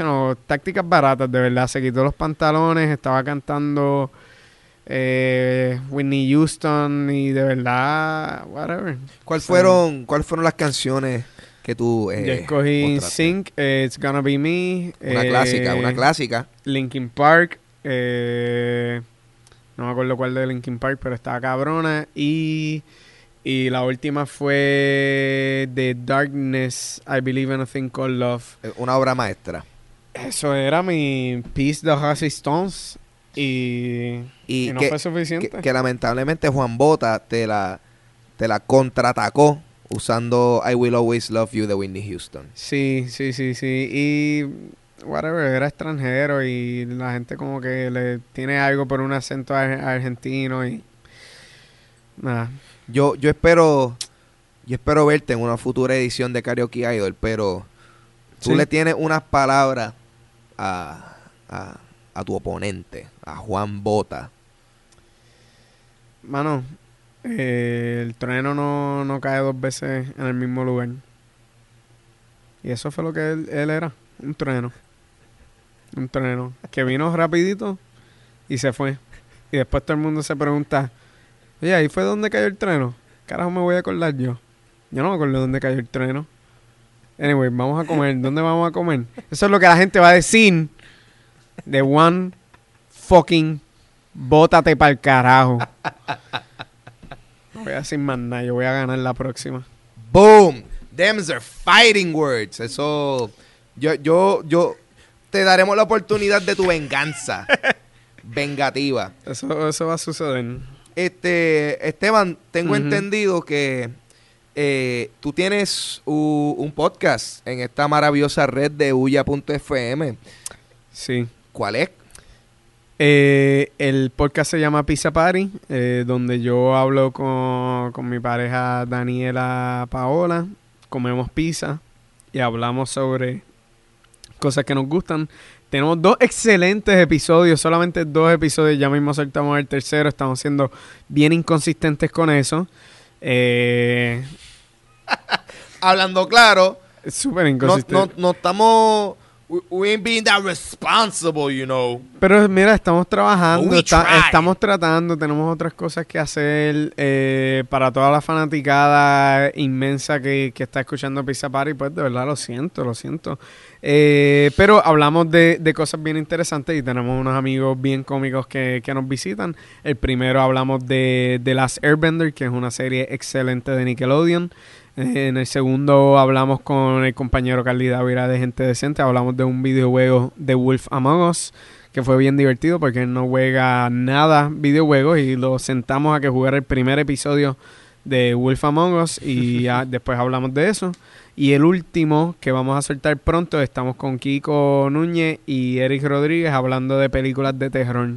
O no, tácticas baratas, de verdad. Se quitó los pantalones, estaba cantando eh, Whitney Houston y de verdad, whatever. ¿Cuál Sí. fueron, ¿Cuáles fueron las canciones que tú eh, Yo escogí? Sync, eh, It's Gonna Be Me. Una eh, clásica, una clásica. Linkin Park. eh, no me acuerdo cuál de Linkin Park, pero estaba cabrona. Y, y la última fue The Darkness, I Believe in a Thing Called Love. Una obra maestra. Eso era mi Peace the Hussy Stones. Y, Y, y no que, fue suficiente. que- que lamentablemente Juan Bota te la, te la contraatacó usando I Will Always Love You de Whitney Houston. Sí, sí, sí, sí. Y whatever, era extranjero y la gente como que le tiene algo por un acento ar- argentino y nada. Yo, yo espero yo espero verte en una futura edición de Karaoke Idol, pero tú Sí. le tienes unas palabras a, a, a tu oponente, a Juan Bota. Mano, eh, el trueno no, no cae dos veces en el mismo lugar. Y eso fue lo que él, él era, un trueno. Un trueno. Que vino rapidito y se fue. Y después todo el mundo se pregunta, oye, ahí fue donde cayó el trueno. Carajo me voy a acordar yo. Yo no me acuerdo dónde cayó el trueno. Anyway, vamos a comer. ¿Dónde vamos a comer? Eso es lo que la gente va a decir de one fucking bótate para el carajo. Voy a decir más nada, yo voy a ganar la próxima. Boom. Them's are fighting words. Eso. Yo, yo, yo. Te daremos la oportunidad de tu venganza. *laughs* Vengativa. Eso, eso va a suceder. Este, Esteban, tengo entendido que eh, tú tienes u- un podcast en esta maravillosa red de Uya.fm. Sí. ¿Cuál es? Eh, el podcast se llama Pizza Party, eh, donde yo hablo con, con mi pareja Daniela Paola, comemos pizza y hablamos sobre cosas que nos gustan. Tenemos dos excelentes episodios, solamente dos episodios, ya mismo saltamos al tercero, estamos siendo bien inconsistentes con eso. Eh, *laughs* Hablando claro, es súper inconsistente. no, no estamos. We, ain't being that responsible, you know. Pero mira, estamos trabajando, está- estamos tratando, tenemos otras cosas que hacer eh, para toda la fanaticada inmensa que, que está escuchando Pizza Party, pues de verdad lo siento, lo siento. Eh, pero hablamos de, de cosas bien interesantes y tenemos unos amigos bien cómicos que, que nos visitan. El primero hablamos de The Last Airbender, que es una serie excelente de Nickelodeon. Eh, En el segundo hablamos con el compañero Carly Dávila de Gente Decente. Hablamos de un videojuego de Wolf Among Us, que fue bien divertido porque él no juega nada videojuegos y lo sentamos a que jugara el primer episodio de Wolf Among Us y ya *laughs* después hablamos de eso. Y el último que vamos a soltar pronto, estamos con Kiko Núñez y Eric Rodríguez hablando de películas de terror.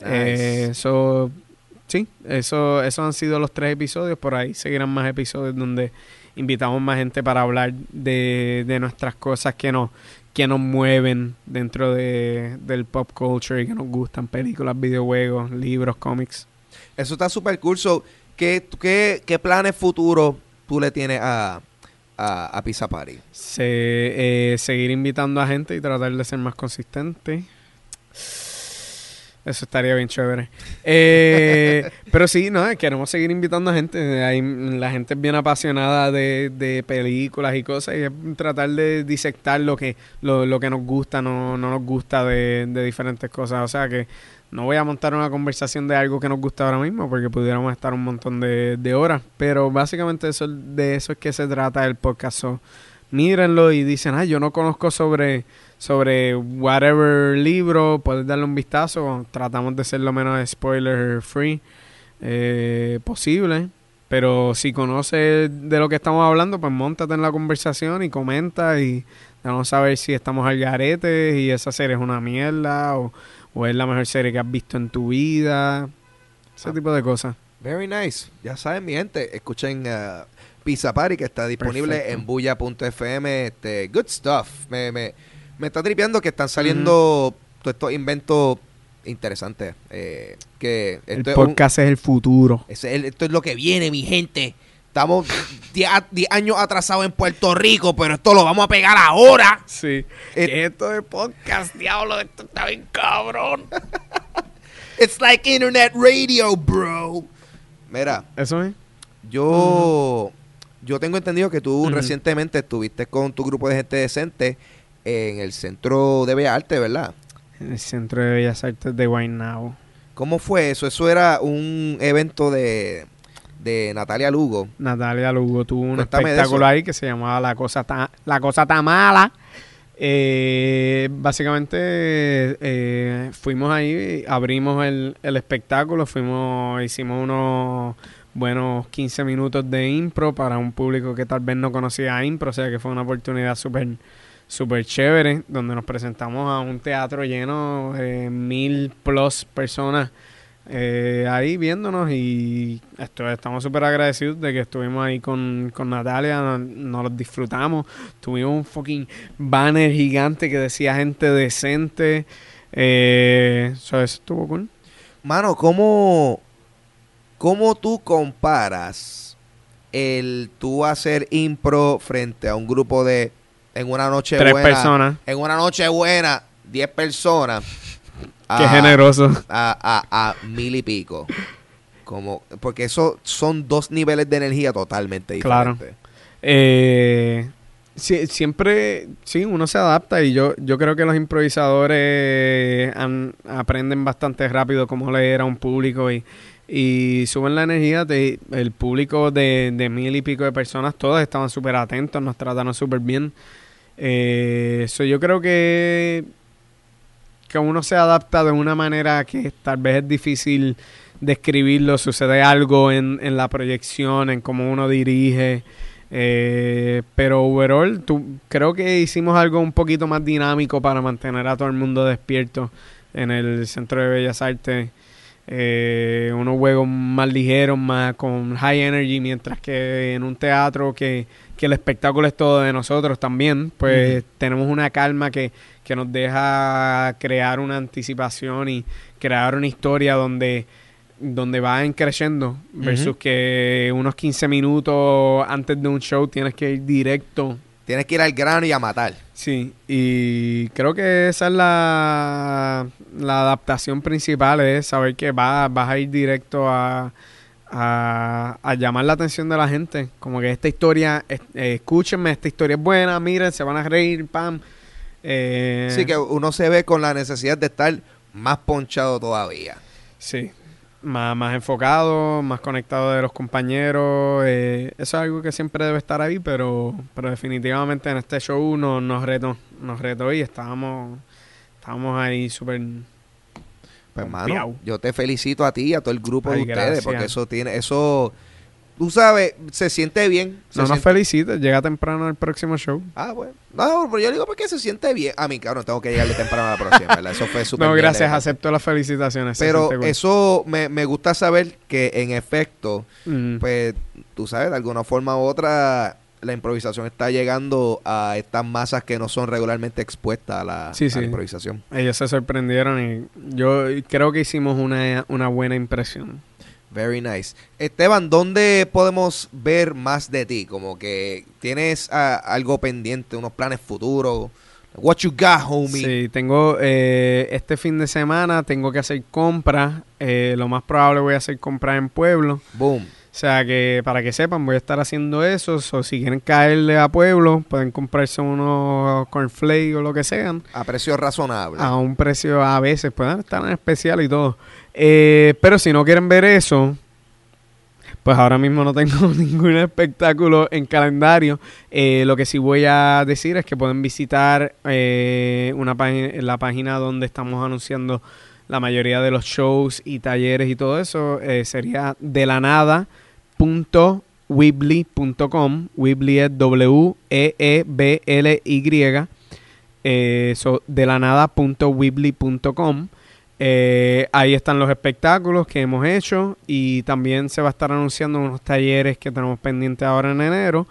Eh, eso, sí, eso, esos han sido los tres episodios. Por ahí seguirán más episodios donde invitamos más gente para hablar de, de nuestras cosas que nos, que nos mueven dentro de, del pop culture y que nos gustan, películas, videojuegos, libros, cómics. Eso está súper cool. So, ¿qué, qué, ¿Qué planes futuros tú le tienes a, a, a Pizza Party? Se, eh, seguir invitando a gente y tratar de ser más consistente. Eso estaría bien chévere. Eh, *laughs* pero sí, no, queremos seguir invitando a gente. Hay- la gente es bien apasionada de, de películas y cosas y es tratar de disectar lo que, lo, lo que nos gusta, no, no nos gusta de, de diferentes cosas. O sea que no voy a montar una conversación de algo que nos gusta ahora mismo porque pudiéramos estar un montón de, de horas. Pero básicamente eso, de eso es que se trata el podcast. Mírenlo y dicen, ah, yo no conozco sobre, sobre whatever libro, puedes darle un vistazo. Tratamos de ser lo menos spoiler free eh, posible. Pero si conoces de lo que estamos hablando, pues montate en la conversación y comenta y vamos a saber si estamos al garete y esa serie es una mierda o, o es la mejor serie que has visto en tu vida. Ese Ah. tipo de cosas. Very nice. Ya saben, mi gente, escuchen uh, Pizza Party que está disponible Perfecto. en bulla.fm. Este, good stuff. Me, me, me está tripeando que están saliendo todos estos inventos interesantes. eh, que El esto es, un- podcast es el futuro. es el- esto es lo que viene, mi gente. Estamos 10 a- 10 años atrasados en Puerto Rico, pero esto lo vamos a pegar ahora. Sí. Eh, esto de podcast, diablo, esto está bien cabrón. *laughs* It's like internet radio, bro. Mira, Eso es. Yo, yo tengo entendido que tú recientemente estuviste con tu grupo de gente decente en el Centro de Bellas Artes, ¿verdad? En el Centro de Bellas Artes de Guaynabo. ¿Cómo fue eso? Eso era un evento de, de Natalia Lugo. Natalia Lugo tuvo un Cuéntame espectáculo ahí que se llamaba La Cosa Ta, La Cosa Ta Mala. Eh, básicamente eh, fuimos ahí, abrimos el, el espectáculo, fuimos, hicimos unos buenos 15 minutos de impro para un público que tal vez no conocía a impro, o sea que fue una oportunidad súper súper chévere, donde nos presentamos a un teatro lleno de mil plus personas eh, ahí viéndonos y esto, estamos súper agradecidos de que estuvimos ahí con, con Natalia, nos, nos los disfrutamos, tuvimos un fucking banner gigante que decía gente decente, eh, so, eso estuvo cool. Mano, ¿cómo, ¿cómo tú comparas el tú hacer impro frente a un grupo de En una noche Tres buena. personas. En una noche buena, 10 personas. Qué a- generoso. A, a, a mil y pico. Como, porque eso son dos niveles de energía totalmente Claro. diferentes. Eh, sí, siempre, sí, uno se adapta y yo, yo creo que los improvisadores han- aprenden bastante rápido cómo leer a un público y, y suben la energía. De, el público de, de mil y pico de personas, todos estaban súper atentos, nos trataron súper bien. Eh, so yo creo que, que uno se adapta de una manera que tal vez es difícil describirlo, sucede algo en, en la proyección, en cómo uno dirige. Eh, pero overall, tú, creo que hicimos algo un poquito más dinámico para mantener a todo el mundo despierto en el Centro de Bellas Artes. Eh, unos juegos más ligeros, más con high energy, mientras que en un teatro que, que el espectáculo es todo de nosotros también, pues tenemos una calma que, que nos deja crear una anticipación y crear una historia donde donde va creciendo versus que unos 15 minutos antes de un show tienes que ir directo. Tienes que ir al grano y a matar. Sí, y creo que esa es la, la adaptación principal, es saber que va, vas a ir directo a, a, a llamar la atención de la gente. Como que esta historia, es- eh, escúchenme, esta historia es buena, miren, se van a reír, pam. Eh, Así que uno se ve con la necesidad de estar más ponchado todavía. Sí, más, más enfocado, más conectado de los compañeros. eh, eso es algo que siempre debe estar ahí, pero, pero definitivamente en este show nos, nos retó, nos retó y estábamos, estábamos ahí súper... Pues, mano, yo te felicito a ti y a todo el grupo Ay, de ustedes, gracias. porque eso tiene, eso, tú sabes, se siente bien. se No nos felicites, llega temprano el próximo show. Ah, bueno. No, pero yo digo porque se siente bien. A mí, cabrón, tengo que llegarle temprano a la próxima, ¿verdad? Eso fue *laughs* súper No, gracias, acepto las felicitaciones. Pero eso me, me gusta saber que en efecto, Mm. pues, tú sabes, de alguna forma u otra, la improvisación está llegando a estas masas que no son regularmente expuestas a la, Sí, a la sí. improvisación. Ellos se sorprendieron y yo creo que hicimos una, una buena impresión. Very nice. Esteban, ¿dónde podemos ver más de ti? Como que tienes ah, algo pendiente, unos planes futuros. What you got, homie? Sí, tengo eh, este fin de semana, tengo que hacer compras. eh, lo más probable voy a hacer compras en Pueblo. Boom. O sea que para que sepan, voy a estar haciendo eso. O si quieren caerle a Pueblo, pueden comprarse unos cornflakes o lo que sean. A precio razonable. A un precio a veces, pueden estar en especial y todo. Eh, pero si no quieren ver eso, pues ahora mismo no tengo *laughs* ningún espectáculo en calendario. Eh, lo que sí voy a decir es que pueden visitar eh, una página, la página donde estamos anunciando la mayoría de los shows y talleres y todo eso. Eh, sería de la nada weebly.com. Weebly es W-E-E-B-L-Y. Eh, so, de la nada.weebly.com. Eh, ahí están los espectáculos que hemos hecho y también se va a estar anunciando unos talleres que tenemos pendientes ahora en enero.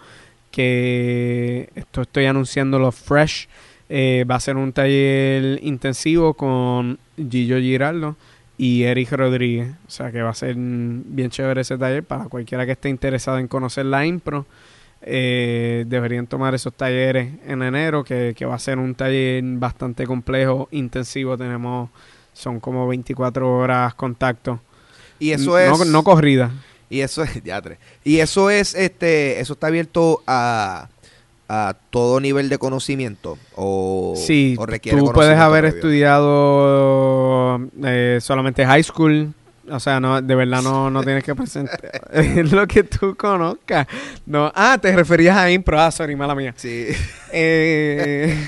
Que esto estoy anunciando los Fresh. Eh, va a ser un taller intensivo con Gillo Giraldo y Eric Rodríguez. O sea que va a ser bien chévere ese taller para cualquiera que esté interesado en conocer la impro. Eh, deberían tomar esos talleres en enero, que, que va a ser un taller bastante complejo, intensivo. Tenemos, son como 24 horas contacto. Y eso no, es. no corrida. Y eso es, *laughs* ya tres. Y eso es, este, eso está abierto a, a todo nivel de conocimiento o, Sí, o requiere tú puedes haber previo? estudiado eh, solamente high school. O sea, no, de verdad no, no tienes que presentar es *laughs* *laughs* lo que tú conozcas. No, ah, te referías a impro. Ah, sorry, mala mía. Sí. Eh,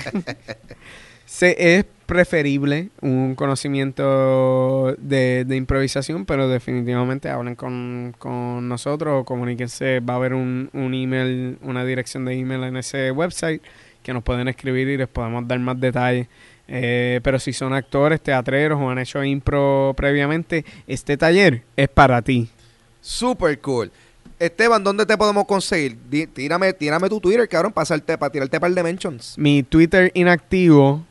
*laughs* se, es preferible un conocimiento de, de improvisación, pero definitivamente hablen con, con nosotros o comuníquense. Va a haber un, un email, una dirección de email en ese website que nos pueden escribir y les podemos dar más detalles. Eh, pero si son actores, teatreros o han hecho impro previamente, este taller es para ti. Super cool. Esteban, ¿dónde te podemos conseguir? Tírame, tírame tu Twitter, cabrón, para, hacerte- para tirarte par de mentions. Mi Twitter inactivo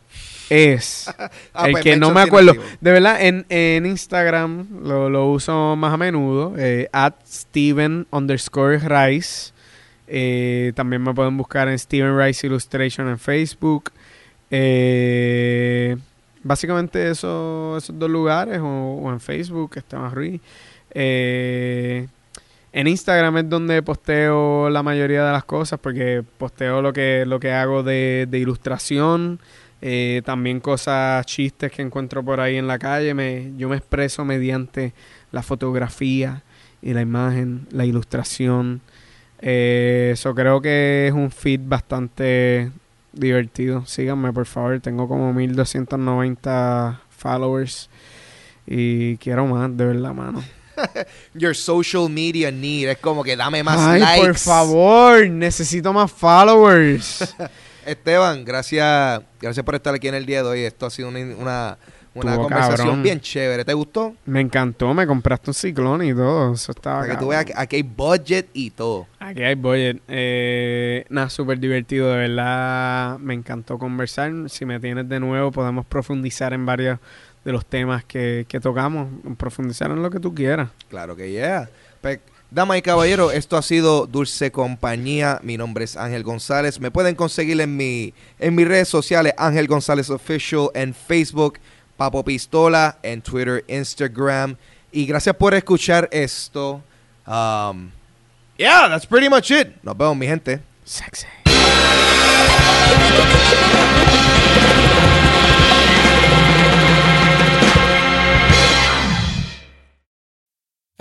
es *laughs* Ah, el pues, que no me acuerdo. De verdad, en, en Instagram lo, lo uso más a menudo. Eh, at Steven underscore Rice. Eh, también me pueden buscar en Steven Rice Illustration en Facebook. Eh, básicamente eso, esos dos lugares o, o en Facebook, Esteban Ruiz. Eh, en Instagram es donde posteo la mayoría de las cosas porque posteo lo que, lo que hago de, de ilustración, eh, también cosas, chistes que encuentro por ahí en la calle. Me, yo me expreso mediante la fotografía y la imagen, la ilustración. Eso creo que es un feed bastante divertido. Síganme por favor, tengo como 1290 followers y quiero más, de verdad, mano. *laughs* Your social media need. Es como que dame más Ay, likes. por favor, necesito más followers. *laughs* Esteban, gracias, gracias por estar aquí en el día de hoy. Esto ha sido una, una, conversación cabrón. bien chévere. ¿Te gustó? me encantó, me compraste un ciclón y todo. Eso estaba Para que tú veas que aquí hay budget y todo. Aquí hay budget. Eh, nada, súper divertido, de verdad. Me encantó conversar. Si me tienes de nuevo, podemos profundizar en varios de los temas que, que tocamos. Profundizar en lo que tú quieras. Claro que yeah. Pues, damas y caballeros, esto ha sido Dulce Compañía. Mi nombre es Ángel González. Me pueden conseguir en mi en mis redes sociales Ángel González Official en Facebook, Papo Pistola en Twitter, Instagram. Y gracias por escuchar esto. Um, yeah, that's pretty much it. Nos vemos, mi gente. Sexy.